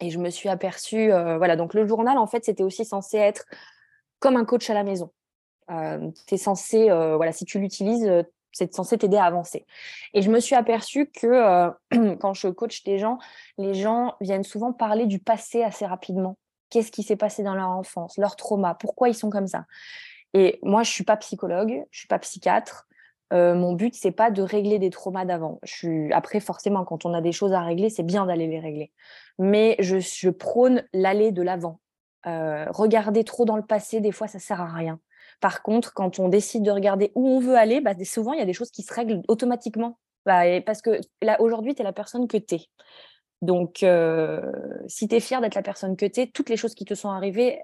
et je me suis aperçue, voilà, donc le journal, en fait, c'était aussi censé être comme un coach à la maison. c'est censé, voilà, si tu l'utilises, c'est censé t'aider à avancer. Et je me suis aperçue que (clears throat) quand je coach des gens, les gens viennent souvent parler du passé assez rapidement. Qu'est-ce qui s'est passé dans leur enfance, leur trauma, pourquoi ils sont comme ça? Et moi, je suis pas psychologue, je suis pas psychiatre, mon but, c'est pas de régler des traumas d'avant. Après, forcément, quand on a des choses à régler, c'est bien d'aller les régler. Mais je, prône l'aller de l'avant. regarder trop dans le passé, des fois, ça sert à rien. Par contre, quand on décide de regarder où on veut aller, bah, souvent, il y a des choses qui se règlent automatiquement. Bah, parce que là, aujourd'hui, tu es la personne que tu es. Donc, si tu es fier d'être la personne que tu es, toutes les choses qui te sont arrivées,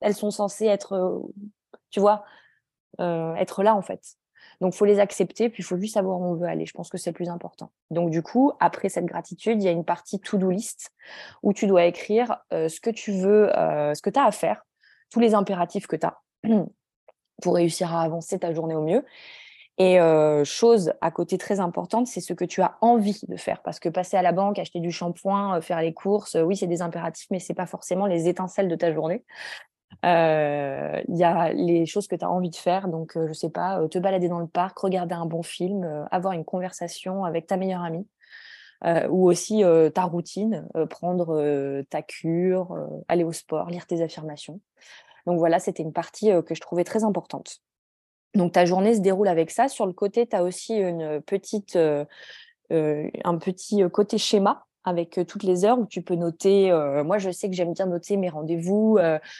elles sont censées être, tu vois, être là, en fait. Donc, faut les accepter, puis il faut juste savoir où on veut aller. Je pense que c'est le plus important. Donc, du coup, après cette gratitude, il y a une partie to-do list où tu dois écrire ce que tu veux, ce que tu as à faire, tous les impératifs que tu as (clears throat) pour réussir à avancer ta journée au mieux. Et chose à côté très importante, c'est ce que tu as envie de faire. Parce que passer à la banque, acheter du shampoing, faire les courses, oui, c'est des impératifs, mais ce n'est pas forcément les étincelles de ta journée. Il y a les choses que tu as envie de faire. Donc, je ne sais pas, te balader dans le parc, regarder un bon film, avoir une conversation avec ta meilleure amie. ou aussi ta routine, prendre ta cure, aller au sport, lire tes affirmations. Donc voilà, c'était une partie que je trouvais très importante. Donc ta journée se déroule avec ça. Sur le côté, tu as aussi une petite, un petit côté schéma avec toutes les heures où tu peux noter. moi, je sais que j'aime bien noter mes rendez-vous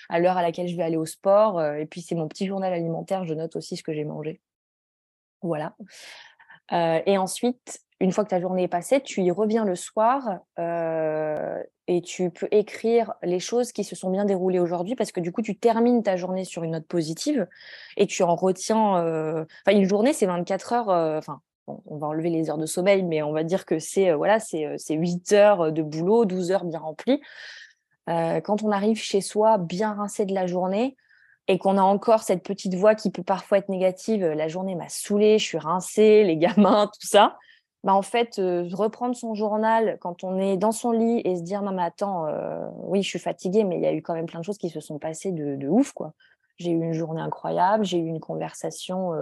à l'heure à laquelle je vais aller au sport. et puis, c'est mon petit journal alimentaire. Je note aussi ce que j'ai mangé. Voilà. et ensuite, une fois que ta journée est passée, tu y reviens le soir et tu peux écrire les choses qui se sont bien déroulées aujourd'hui parce que du coup, tu termines ta journée sur une note positive et tu en retiens. Enfin, une journée, c'est 24 heures. Enfin, on va enlever les heures de sommeil, mais on va dire que c'est voilà, c'est 8 heures de boulot, 12 heures bien remplies. quand on arrive chez soi bien rincé de la journée, et qu'on a encore cette petite voix qui peut parfois être négative, la journée m'a saoulée, je suis rincée, les gamins, tout ça, bah, en fait, reprendre son journal quand on est dans son lit et se dire non mais attends, oui je suis fatiguée, mais il y a eu quand même plein de choses qui se sont passées de, ouf quoi. J'ai eu une journée incroyable, j'ai eu une conversation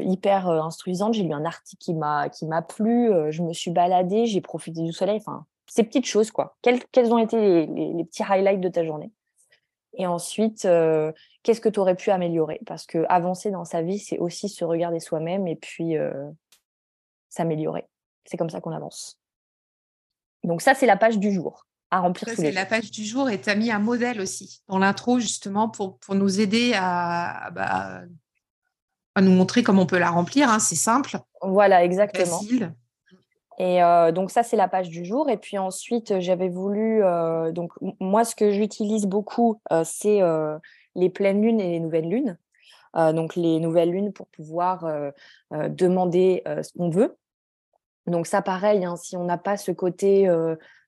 hyper instruisante, j'ai lu un article qui m'a qui m'a plu, je me suis baladée, j'ai profité du soleil, enfin ces petites choses quoi. Quels, quels ont été les, petits highlights de ta journée? Et ensuite, qu'est-ce que tu aurais pu améliorer? Parce que avancer dans sa vie, c'est aussi se regarder soi-même et puis s'améliorer. C'est comme ça qu'on avance. Donc ça, c'est la page du jour à remplir. C'est la page du jour et tu as mis un modèle aussi dans l'intro justement pour, pour nous aider à, bah, à nous montrer comment on peut la remplir. Hein. C'est simple. Voilà, exactement. Facile. Et euh, donc ça, c'est la page du jour. Et puis ensuite, j'avais voulu... Euh, donc moi, ce que j'utilise beaucoup, euh, c'est les pleines lunes et les nouvelles lunes. donc les nouvelles lunes pour pouvoir demander ce qu'on veut. Donc ça, pareil, hein, si on n'a pas ce côté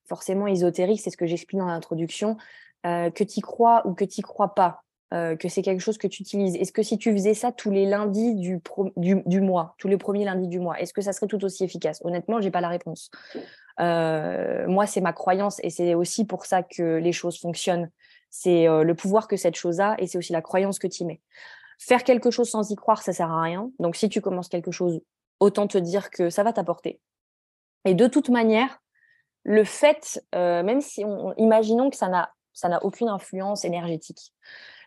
forcément ésotérique, c'est ce que j'explique dans l'introduction, que tu y crois ou que tu crois pas, que c'est quelque chose que tu utilises. Est-ce que si tu faisais ça tous les lundis du, mois, tous les premiers lundis du mois, est-ce que ça serait tout aussi efficace? Honnêtement, je n'ai pas la réponse. moi, c'est ma croyance et c'est aussi pour ça que les choses fonctionnent. C'est le pouvoir que cette chose a et c'est aussi la croyance que tu y mets. Faire quelque chose sans y croire, ça sert à rien. Donc, si tu commences quelque chose, autant te dire que ça va t'apporter. Et de toute manière, le fait, euh, même si on, imaginons que ça n'a aucune influence énergétique.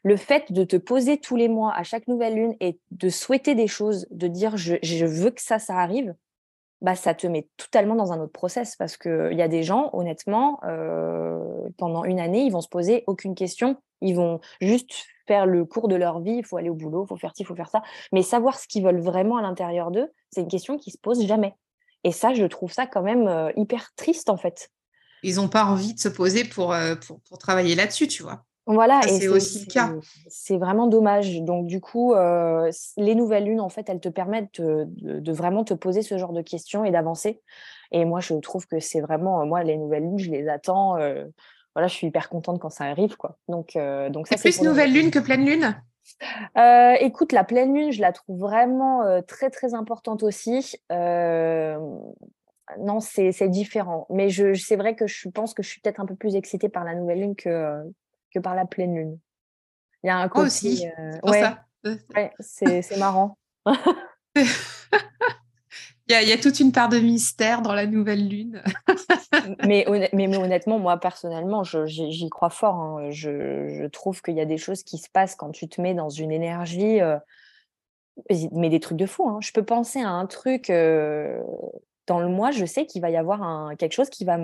Le fait de te poser tous les mois à chaque nouvelle lune et de souhaiter des choses, de dire je, veux que ça, ça arrive, bah, ça te met totalement dans un autre process parce qu'il y a des gens, honnêtement, euh, pendant une année, ils vont se poser aucune question. Ils vont juste faire le cours de leur vie. Il faut aller au boulot, il faut faire ci, il faut faire ça. Mais savoir ce qu'ils veulent vraiment à l'intérieur d'eux, c'est une question qui se pose jamais. Et ça, je trouve ça quand même euh, hyper triste, en fait. Ils n'ont pas envie de se poser pour, euh, travailler là-dessus, tu vois. Voilà, et c'est aussi le cas. C'est vraiment dommage. Donc, du coup, euh, les nouvelles lunes, en fait, elles te permettent de, de, vraiment te poser ce genre de questions et d'avancer. Et moi, je trouve que c'est vraiment, moi, les nouvelles lunes, je les attends. voilà, je suis hyper contente quand ça arrive, quoi. Donc, donc ça, c'est plus nouvelle lune que pleine lune? Euh, écoute, la pleine lune, je la trouve vraiment euh, très très importante aussi. Euh, non, c'est différent. Mais je, c'est vrai que je pense que je suis peut-être un peu plus excitée par la nouvelle lune que, que par la pleine lune. Il y a un côté. aussi. ouais, c'est marrant. (laughs) Il y, a, toute une part de mystère dans la nouvelle lune. (laughs) mais, mais, honnêtement, moi personnellement, j'y crois fort. Hein. Je, trouve qu'il y a des choses qui se passent quand tu te mets dans une énergie. Euh, mais des trucs de fou. Hein. Je peux penser à un truc euh, dans le mois, je sais qu'il va y avoir un, quelque chose qui va,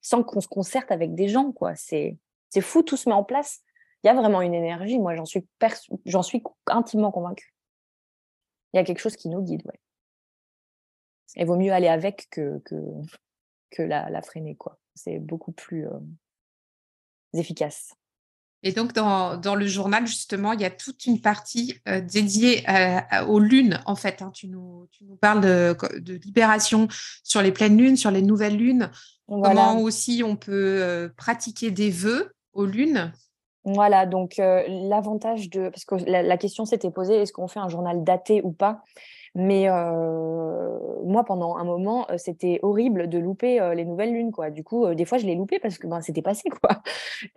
sans qu'on se concerte avec des gens, quoi. C'est fou, tout se met en place. Il y a vraiment une énergie. Moi, j'en suis, j'en suis intimement convaincue. Il y a quelque chose qui nous guide, ouais. Il vaut mieux aller avec que, que, que la, la freiner, quoi. C'est beaucoup plus euh, efficace. Et donc, dans, dans, le journal, justement, il y a toute une partie euh, dédiée aux lunes, en fait. Hein. Tu, nous, tu, nous, parles de, de, libération sur les pleines lunes, sur les nouvelles lunes. Comment aussi on peut euh, pratiquer des vœux aux lunes. Voilà, donc l'avantage de... Parce que la, question s'était posée, est-ce qu'on fait un journal daté ou pas? Mais moi, pendant un moment, c'était horrible de louper les nouvelles lunes. Quoi. Du coup, des fois, je les loupais parce que ben, c'était passé. Quoi.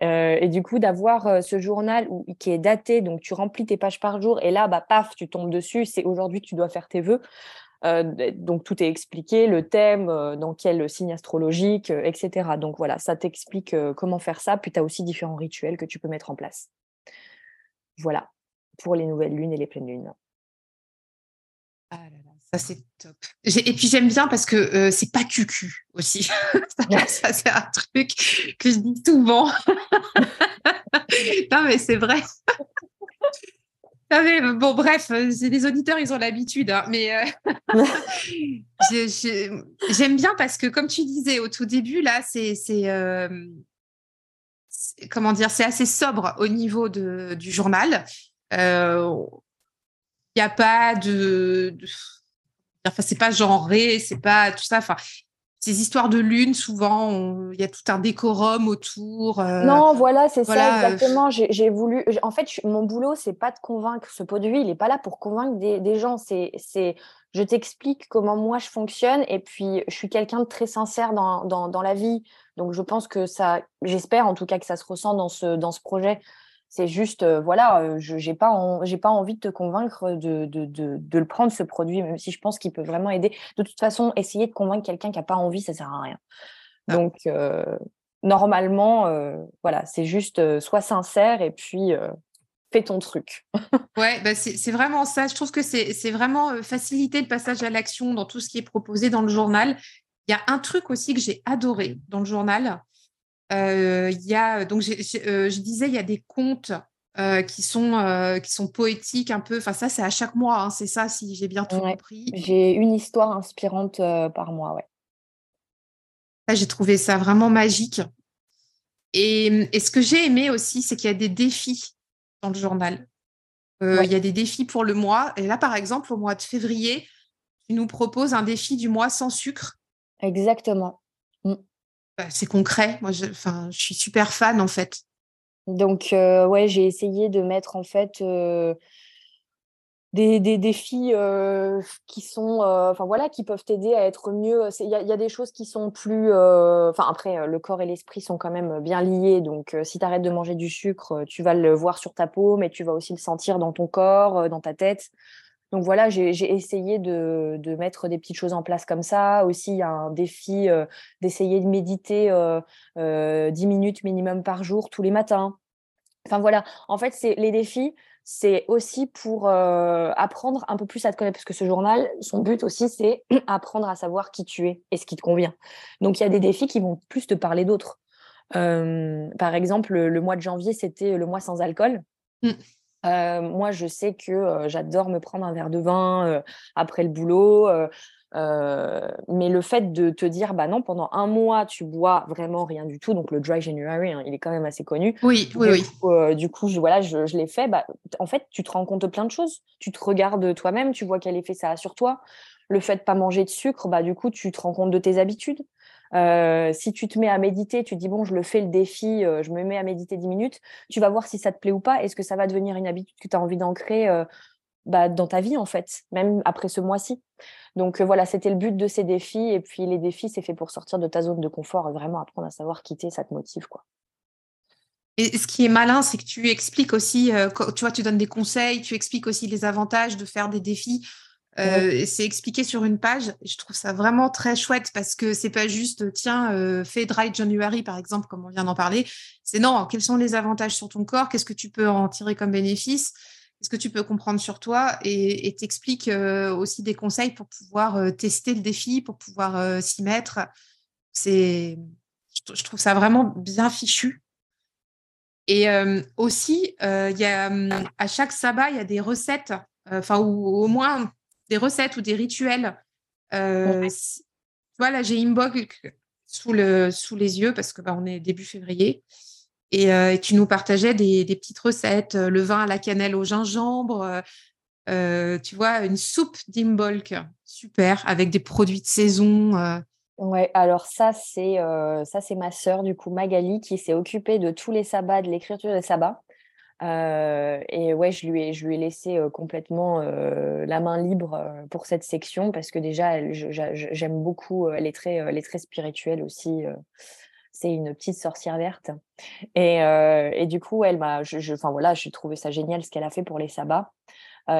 (laughs) et du coup, d'avoir ce journal qui est daté, donc tu remplis tes pages par jour, et là, bah, paf, tu tombes dessus, c'est aujourd'hui tu dois faire tes vœux. Donc tout est expliqué, le thème, dans quel signe astrologique, etc. Donc voilà, ça t'explique comment faire ça. Puis tu as aussi différents rituels que tu peux mettre en place. Voilà, pour les nouvelles lunes et les pleines lunes. Ah ça c'est top. Et puis j'aime bien parce que euh, c'est pas cucu aussi. (laughs) ça, c'est un truc que je dis souvent. (laughs) non mais c'est vrai. Bon bref, les auditeurs ils ont l'habitude, hein, mais euh, (laughs) j'aime bien parce que comme tu disais au tout début là, c'est euh, comment dire, c'est assez sobre au niveau de, du journal. Il n'y a pas de, enfin c'est pas genré, c'est pas tout ça. Enfin, ces histoires de lune, souvent, il y a tout un décorum autour. Euh, non, voilà, c'est ça exactement. J'ai voulu. En fait, mon boulot, c'est pas de convaincre ce produit. Il n'est pas là pour convaincre des, gens. C'est, je t'explique comment moi je fonctionne. Et puis, je suis quelqu'un de très sincère dans, dans, dans, la vie. Donc, je pense que ça, j'espère en tout cas que ça se ressent dans ce, dans ce projet. C'est juste, euh, voilà, euh, je n'ai pas, pas envie de te convaincre de, de, de, le prendre, ce produit, même si je pense qu'il peut vraiment aider. De toute façon, essayer de convaincre quelqu'un qui n'a pas envie, ça ne sert à rien. Ah. Donc, euh, normalement, voilà, c'est juste, sois sincère et puis fais ton truc. (laughs) ouais, bah c'est vraiment ça. Je trouve que c'est vraiment faciliter le passage à l'action dans tout ce qui est proposé dans le journal. Il y a un truc aussi que j'ai adoré dans le journal, il y a donc euh, je disais il y a des contes euh, qui sont qui sont poétiques un peu. Enfin ça c'est à chaque mois, hein, c'est ça si j'ai bien tout compris. J'ai une histoire inspirante par mois, ouais. j'ai trouvé ça vraiment magique. Et, ce que j'ai aimé aussi, c'est qu'il y a des défis dans le journal. Il y a des défis pour le mois. Et là, par exemple, au mois de février, tu nous proposes un défi du mois sans sucre. Exactement. Bah, c'est concret. Moi, je, suis super fan en fait. Donc, euh, ouais, j'ai essayé de mettre en fait euh, des, des, défis euh, qui sont, enfin voilà, qui peuvent t'aider à être mieux. Il y, a des choses qui sont plus, enfin après, le corps et l'esprit sont quand même bien liés. Donc, si tu arrêtes de manger du sucre, tu vas le voir sur ta peau, mais tu vas aussi le sentir dans ton corps, dans ta tête. Donc voilà, j'ai essayé de, mettre des petites choses en place comme ça. Aussi, il y a un défi euh, d'essayer de méditer euh, 10 euh, minutes minimum par jour tous les matins. Enfin voilà, en fait, c'est les défis, c'est aussi pour euh, apprendre un peu plus à te connaître, parce que ce journal, son but aussi, c'est (clears throat) apprendre à savoir qui tu es et ce qui te convient. Donc il y a des défis qui vont plus te parler d'autres. par exemple, le, mois de janvier, c'était le mois sans alcool. Mmh. Euh, moi, je sais que euh, j'adore me prendre un verre de vin euh, après le boulot. mais le fait de te dire, bah non, pendant un mois, tu bois vraiment rien du tout, donc le dry January, hein, il est quand même assez connu. Oui, oui, oui. du coup, je, voilà, je, je l'ai fait. Bah, en fait, tu te rends compte de plein de choses. Tu te regardes toi-même, tu vois quel effet ça a sur toi. Le fait de pas manger de sucre, bah, du coup, tu te rends compte de tes habitudes. Euh, si tu te mets à méditer, tu dis bon, je le fais le défi, euh, je me mets à méditer 10 minutes, tu vas voir si ça te plaît ou pas. Est-ce que ça va devenir une habitude que tu as envie d'ancrer euh, bah, dans ta vie, en fait, même après ce mois-ci? Donc voilà, c'était le but de ces défis. Et puis les défis, c'est fait pour sortir de ta zone de confort et vraiment apprendre à savoir quitter, ça te motive. quoi. Et ce qui est malin, c'est que tu expliques aussi, tu vois, tu donnes des conseils, tu expliques aussi les avantages de faire des défis euh, c'est expliqué sur une page. Je trouve ça vraiment très chouette parce que c'est pas juste tiens, euh, fais dry January par exemple, comme on vient d'en parler. C'est non, quels sont les avantages sur ton corps? Qu'est-ce que tu peux en tirer comme bénéfice? Qu'est-ce que tu peux comprendre sur toi? Et t'expliques aussi des conseils pour pouvoir tester le défi, pour pouvoir s'y mettre. C'est, je, trouve ça vraiment bien fichu. Et aussi, il y a à chaque sabbat, il y a des recettes, enfin ou au moins des recettes ou des rituels. Euh, tu vois, là, j'ai sous, le, sous les yeux parce que bah, on est début février. Et, euh, tu nous partageais des, petites recettes, euh, le vin à la cannelle au gingembre, tu vois, une soupe d'Imbolc, super, avec des produits de saison. Ouais, alors ça, c'est ça c'est ma sœur, du coup, Magali, qui s'est occupée de tous les sabbats, de l'écriture des sabbats. Et ouais, je lui ai, je lui ai laissé complètement la main libre pour cette section parce que déjà, j'aime beaucoup. Elle est très, elle est très spirituelle aussi. c'est une petite sorcière verte. Et, et du coup, elle m'a, enfin voilà, j'ai trouvé ça génial ce qu'elle a fait pour les sabbats.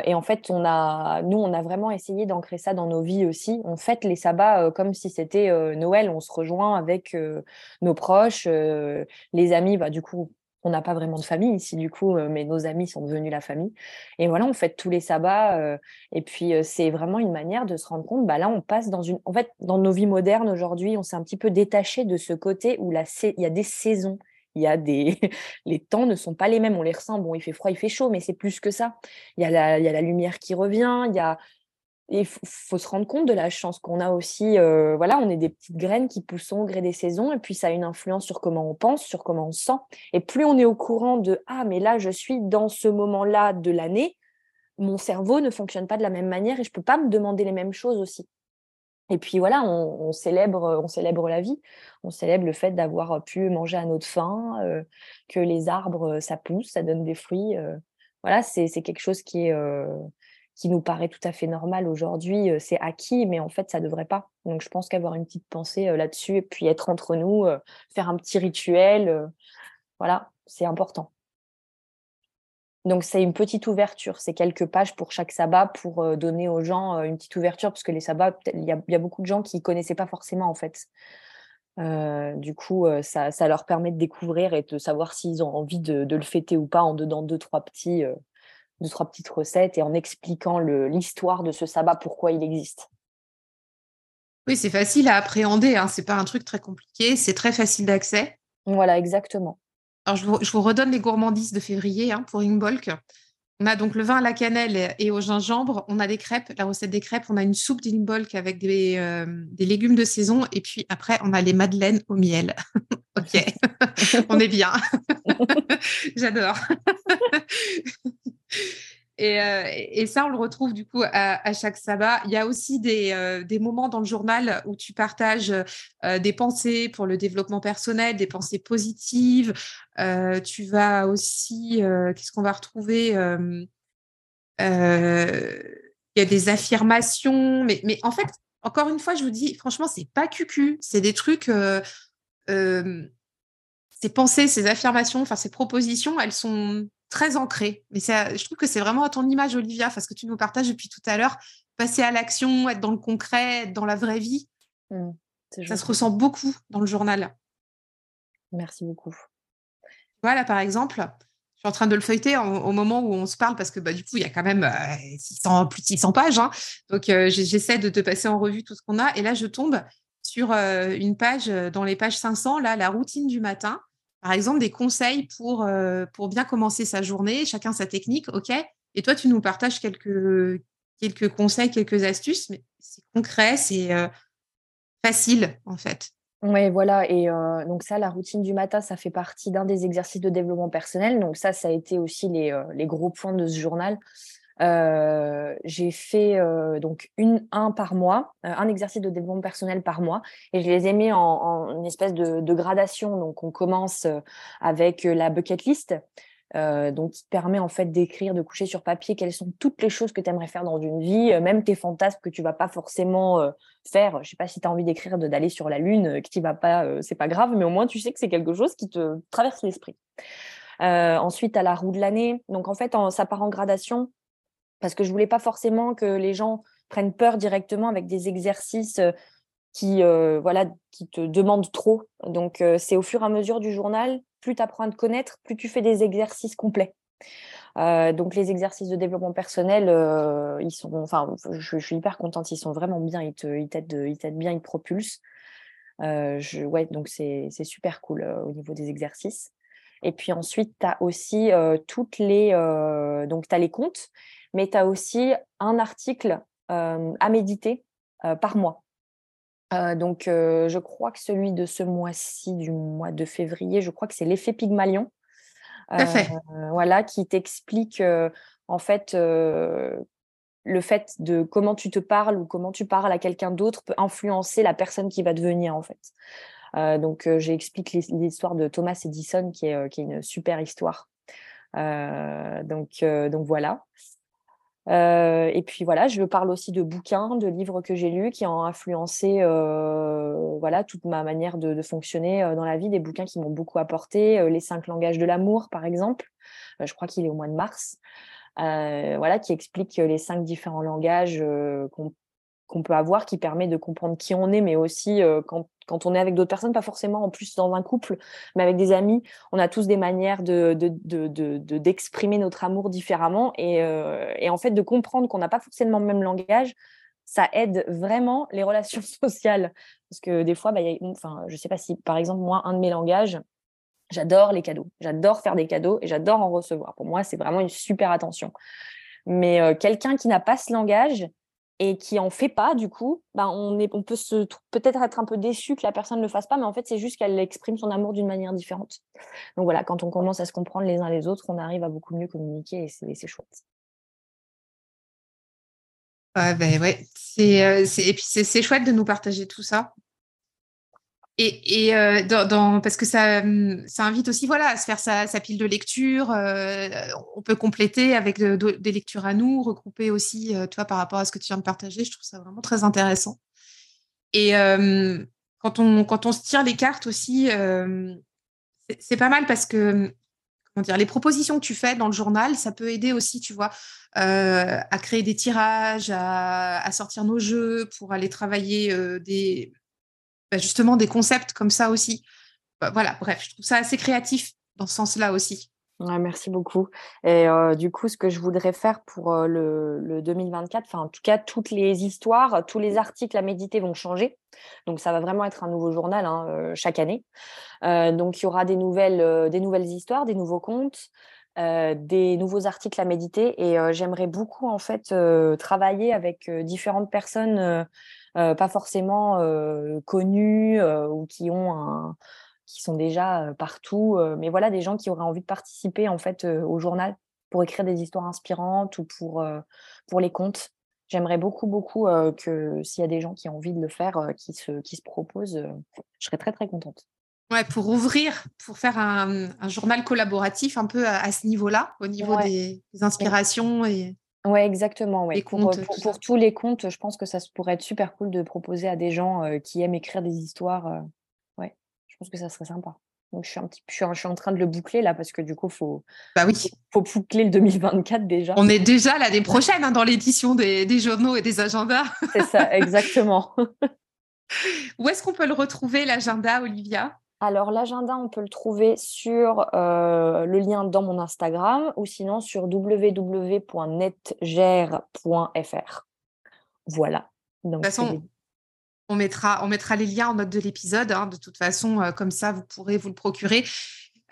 et en fait, on a, nous, on a vraiment essayé d'ancrer ça dans nos vies aussi. On fête les sabbats comme si c'était Noël. On se rejoint avec nos proches, les amis. Bah, du coup, on n'a pas vraiment de famille ici du coup, euh, mais nos amis sont devenus la famille. Et voilà, on fête tous les sabbats. Euh, et puis euh, c'est vraiment une manière de se rendre compte. Bah là, on passe dans une. En fait, dans nos vies modernes aujourd'hui, on s'est un petit peu détaché de ce côté où il y a des saisons. Il y a des (laughs) les temps ne sont pas les mêmes, on les ressent. Bon, il fait froid, il fait chaud, mais c'est plus que ça. Il y a la, il y a la lumière qui revient, il y a il faut, se rendre compte de la chance qu'on a aussi. Euh, voilà, on est des petites graines qui poussent au gré des saisons, et puis ça a une influence sur comment on pense, sur comment on sent. Et plus on est au courant de ah, mais là, je suis dans ce moment-là de l'année, mon cerveau ne fonctionne pas de la même manière et je peux pas me demander les mêmes choses aussi. Et puis voilà, on, célèbre, on célèbre la vie, on célèbre le fait d'avoir pu manger à notre faim, euh, que les arbres, ça pousse, ça donne des fruits. Euh. voilà, c'est quelque chose qui est qui nous paraît tout à fait normal aujourd'hui, c'est acquis, mais en fait, ça ne devrait pas. Donc, je pense qu'avoir une petite pensée là-dessus, et puis être entre nous, faire un petit rituel, voilà, c'est important. Donc, c'est une petite ouverture, c'est quelques pages pour chaque sabbat pour donner aux gens une petite ouverture, parce que les sabbats, il y, a beaucoup de gens qui ne connaissaient pas forcément, en fait. du coup, ça, leur permet de découvrir et de savoir s'ils ont envie de, de, le fêter ou pas en dedans deux, trois petits deux, trois petites recettes et en expliquant l'histoire de ce sabbat, pourquoi il existe. Oui, c'est facile à appréhender, hein. c'est pas un truc très compliqué, c'est très facile d'accès. Voilà, exactement. Alors, je vous, redonne les gourmandises de février hein, pour Ingbolk. On a donc le vin à la cannelle et au gingembre. On a des crêpes, la recette des crêpes. On a une soupe d'Ingbolk avec des, euh, des, légumes de saison. Et puis après, on a les madeleines au miel. (laughs) ok, (laughs) on est bien. (laughs) J'adore. Euh, et, ça, on le retrouve du coup à, chaque sabbat. Il y a aussi des, euh, moments dans le journal où tu partages euh, des pensées pour le développement personnel, des pensées positives. tu vas aussi, qu'est-ce qu'on va retrouver Il y a des affirmations, mais, mais, en fait, encore une fois, je vous dis, franchement, c'est pas cucu. C'est des trucs ces pensées, ces affirmations, enfin ces propositions, elles sont très ancrées. Mais je trouve que c'est vraiment à ton image, Olivia, parce que tu nous partages depuis tout à l'heure, passer à l'action, être dans le concret, être dans la vraie vie. Mmh, ça se ressent beaucoup dans le journal. Merci beaucoup. Voilà, par exemple, je suis en train de le feuilleter au, moment où on se parle parce que bah, du coup, il y a quand même 600, plus de 600 pages. Hein. Donc, euh, j'essaie de te passer en revue tout ce qu'on a. Et là, je tombe sur euh, une page, euh, dans les pages 500, là, la routine du matin par exemple, des conseils pour, euh, pour bien commencer sa journée, chacun sa technique, OK Et toi, tu nous partages quelques, quelques conseils, quelques astuces, mais c'est concret, c'est euh, facile, en fait. Oui, voilà. Et euh, donc ça, la routine du matin, ça fait partie d'un des exercices de développement personnel. Donc ça, ça a été aussi les, les gros points de ce journal. J'ai fait donc un par mois, un exercice de développement personnel par mois, et je les ai mis en, une espèce de, de, gradation. Donc, on commence avec la bucket list, donc qui permet en fait d'écrire, de coucher sur papier quelles sont toutes les choses que tu aimerais faire dans une vie, même tes fantasmes que tu vas pas forcément faire. Je sais pas si tu as envie d'écrire d'aller sur la lune, que tu vas pas, c'est pas grave, mais au moins tu sais que c'est quelque chose qui te traverse l'esprit. ensuite, à la roue de l'année. Donc en fait, ça part en gradation parce que je voulais pas forcément que les gens prennent peur directement avec des exercices euh, qui, euh, voilà, qui te demandent trop. Donc, euh, c'est au fur et à mesure du journal, plus tu apprends à te connaître, plus tu fais des exercices complets. donc les exercices de développement personnel, ils sont, enfin, je, suis hyper contente, ils sont vraiment bien, ils t'aident, ils bien, ils te propulsent. ouais, donc c'est super cool au niveau des exercices. Et puis ensuite, tu as aussi toutes les, donc tu les comptes, mais tu as aussi un article à méditer par mois. donc, je crois que celui de ce mois-ci, du mois de février, je crois que c'est l'effet Pygmalion. voilà, qui t'explique en fait le fait de comment tu te parles ou comment tu parles à quelqu'un d'autre peut influencer la personne qui va devenir en fait. donc j'explique l'histoire de Thomas Edison qui est, qui est une super histoire. donc, donc voilà. Euh, et puis voilà, je parle aussi de bouquins, de livres que j'ai lus qui ont influencé euh, voilà toute ma manière de, fonctionner euh, dans la vie. Des bouquins qui m'ont beaucoup apporté, les cinq langages de l'amour par exemple. je crois qu'il est au mois de mars. voilà, qui explique les cinq différents langages qu'on peut avoir qui permet de comprendre qui on est, mais aussi quand, quand, on est avec d'autres personnes, pas forcément en plus dans un couple, mais avec des amis, on a tous des manières de, d'exprimer de, de, notre amour différemment. Et, et, en fait, de comprendre qu'on n'a pas forcément le même langage, ça aide vraiment les relations (laughs) sociales. Parce que des fois, bah, enfin, je ne sais pas si, par exemple, moi, un de mes langages, j'adore les cadeaux. J'adore faire des cadeaux et j'adore en recevoir. Pour moi, c'est vraiment une super attention. Mais quelqu'un qui n'a pas ce langage, et qui en fait pas du coup, ben on, est, on peut se peut-être être un peu déçu que la personne ne le fasse pas, mais en fait c'est juste qu'elle exprime son amour d'une manière différente. Donc voilà, quand on commence à se comprendre les uns les autres, on arrive à beaucoup mieux communiquer et c'est chouette. Ouais, ben ouais. Euh, c'est, et puis c'est chouette de nous partager tout ça. Et, euh, parce que ça, ça invite aussi voilà, à se faire sa, pile de lecture. Euh, on peut compléter avec des lectures à nous, regrouper aussi, euh, toi, par rapport à ce que tu viens de partager. Je trouve ça vraiment très intéressant. Et quand, on, quand on se tire les cartes aussi, c'est pas mal parce que comment dire, les propositions que tu fais dans le journal, ça peut aider aussi, tu vois, à créer des tirages, à, sortir nos jeux pour aller travailler des bah, justement des concepts comme ça aussi. Bah, voilà, bref, je trouve ça assez créatif dans ce sens-là aussi. merci beaucoup. Et euh, du coup, ce que je voudrais faire pour euh, le, 2024, enfin en tout cas, toutes les histoires, tous les articles à méditer vont changer. Donc ça va vraiment être un nouveau journal hein, euh, chaque année. donc il y aura des nouvelles, des nouvelles histoires, des nouveaux contes. des nouveaux articles à méditer et j'aimerais beaucoup en fait travailler avec différentes personnes euh, pas forcément euh, connus euh, ou qui ont un, qui sont déjà partout, mais voilà des gens qui auraient envie de participer en fait au journal pour écrire des histoires inspirantes ou pour pour les contes. J'aimerais beaucoup beaucoup que s'il y a des gens qui ont envie de le faire, qui se qui se proposent, je serais très très contente. Ouais, pour ouvrir, pour faire un, un journal collaboratif un peu à, ce niveau-là, au niveau des, inspirations et oui, exactement. Ouais. Pour, pour, tous les comptes, je pense que ça pourrait être super cool de proposer à des gens qui aiment écrire des histoires. ouais, je pense que ça serait sympa. Donc, je suis, un petit, je suis, en train de le boucler là parce que du coup, il faut, bah oui. faut, boucler le 2024 déjà. On est déjà l'année prochaine hein, dans l'édition des, des, journaux et des agendas. C'est ça, exactement. (laughs) Où est-ce qu'on peut le retrouver, l'agenda, Olivia? Alors, l'agenda, on peut le trouver sur euh, le lien dans mon Instagram ou sinon sur www.netgère.fr. Voilà. de toute façon, on mettra, on mettra les liens en note de l'épisode. Hein. de toute façon, euh, comme ça, vous pourrez vous le procurer.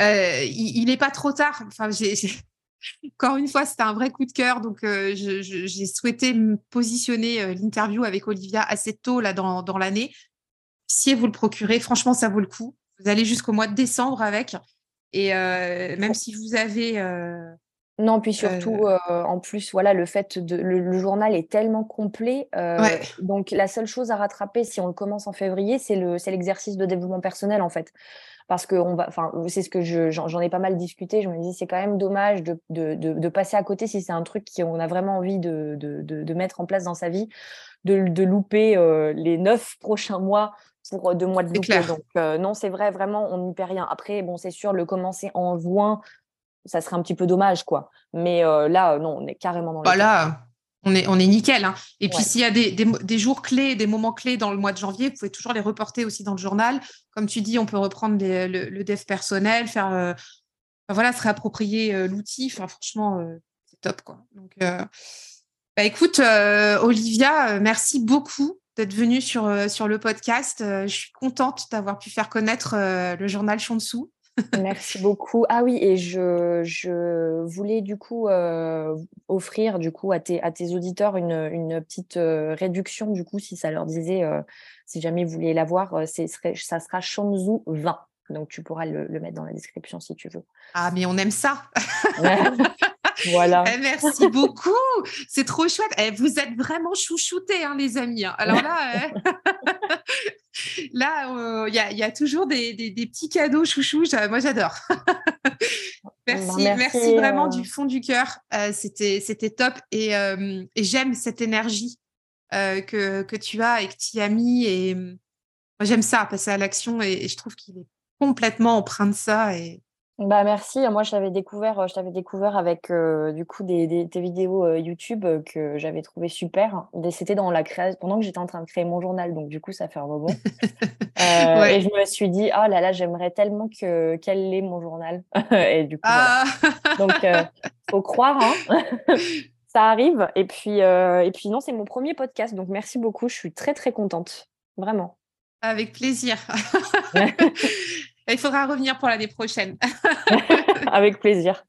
Euh, il n'est pas trop tard. Enfin, (laughs) Encore une fois, c'était un vrai coup de cœur. Donc, j'ai souhaité me positionner l'interview avec Olivia assez tôt là, dans, dans l'année. Si vous le procurez, franchement, ça vaut le coup. Vous allez jusqu'au mois de décembre avec. Et euh, même si vous avez. Euh, non, puis surtout, euh, en plus, voilà, le fait de. Le, journal est tellement complet. Donc, la seule chose à rattraper, si on le commence en février, c'est l'exercice de développement personnel, en fait. Parce que on va, enfin, c'est ce que j'en ai pas mal discuté. Je me dis, c'est quand même dommage de, de, de, passer à côté si c'est un truc qu'on a vraiment envie de, de, mettre en place dans sa vie, de, louper les neuf prochains mois pour deux mois de boucle. Donc, euh, non, c'est vrai, vraiment, on n'y perd rien. Après, bon, c'est sûr, le commencer en juin, ça serait un petit peu dommage, quoi. Mais euh, là, non, on est carrément dans Voilà. On est, on est nickel. Hein. Et puis, s'il y a des, des, jours clés, des moments clés dans le mois de janvier, vous pouvez toujours les reporter aussi dans le journal. Comme tu dis, on peut reprendre le, le, dev personnel, faire voilà, se réapproprier l'outil. Enfin, franchement, c'est top, quoi. Donc, bah, écoute, Olivia, merci beaucoup d'être venue sur, sur le podcast. je suis contente d'avoir pu faire connaître le journal Chansu. Merci beaucoup. Ah oui, et je, je voulais du coup euh, offrir du coup à tes, à tes auditeurs une, une petite euh, réduction du coup si ça leur disait, euh, si jamais vous voulez l'avoir, ça sera Shanzu 20. Donc tu pourras le, le, mettre dans la description si tu veux. Ah mais on aime ça. (laughs) Voilà. Eh, merci beaucoup. C'est trop chouette. Eh, vous êtes vraiment chouchoutés, hein, les amis. Hein. Alors là, (laughs) eh, (laughs) là, il y, a toujours des, petits cadeaux chouchous. Moi, j'adore. (laughs) merci, merci, vraiment du fond du cœur. Euh, c'était, c'était top et, euh, j'aime cette énergie euh, que, que, tu as et que tu as mis. Et moi, j'aime ça, passer à l'action et, et je trouve qu'il est complètement empreint de ça et bah merci. Moi, je t'avais découvert, je t'avais découvert avec euh, du coup des, des, vidéos euh, YouTube euh, que j'avais trouvé super. C'était dans la création pendant que j'étais en train de créer mon journal, donc du coup ça fait un moment. (laughs) Et je me suis dit, oh là là, j'aimerais tellement que qu'elle ait mon journal. (laughs) et du coup, ah. donc faut croire, hein. (laughs) ça arrive. Et puis et puis non, c'est mon premier podcast, donc merci beaucoup. Je suis très très contente, vraiment. Avec plaisir. Il faudra revenir pour l'année prochaine. (laughs) Avec plaisir.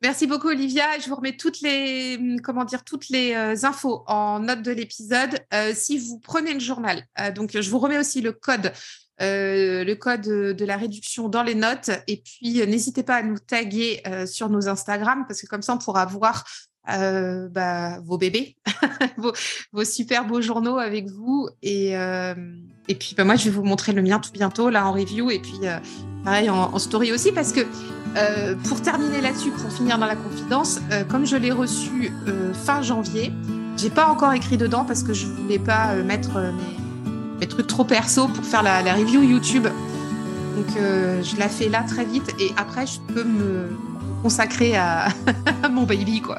Merci beaucoup Olivia. Je vous remets toutes les comment dire toutes les euh, infos en note de l'épisode. Euh, si vous prenez le journal, euh, donc je vous remets aussi le code. le code de la réduction dans les notes et puis n'hésitez pas à nous taguer sur nos Instagram parce que comme ça on pourra voir euh, bah, vos bébés, (laughs) vos, super beaux journaux avec vous. Et, euh, et puis, bah, moi, je vais vous montrer le mien tout bientôt, là, en review. Et puis, euh, pareil, en, story aussi, parce que pour terminer là-dessus, pour finir dans la confidence, comme je l'ai reçu fin janvier, j'ai pas encore écrit dedans parce que je voulais pas mettre mes, trucs trop perso pour faire la, la review YouTube. Donc, je la fais là très vite. Et après, je peux me consacré (laughs) à, mon baby, quoi.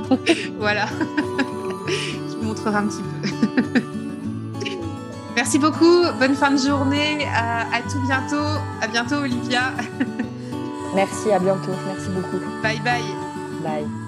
(laughs) voilà. (laughs) Je vous montrerai un petit peu. Merci beaucoup. Bonne fin de journée. À, à tout bientôt. À bientôt, Olivia. Merci, à bientôt. Merci beaucoup. Bye bye. Bye.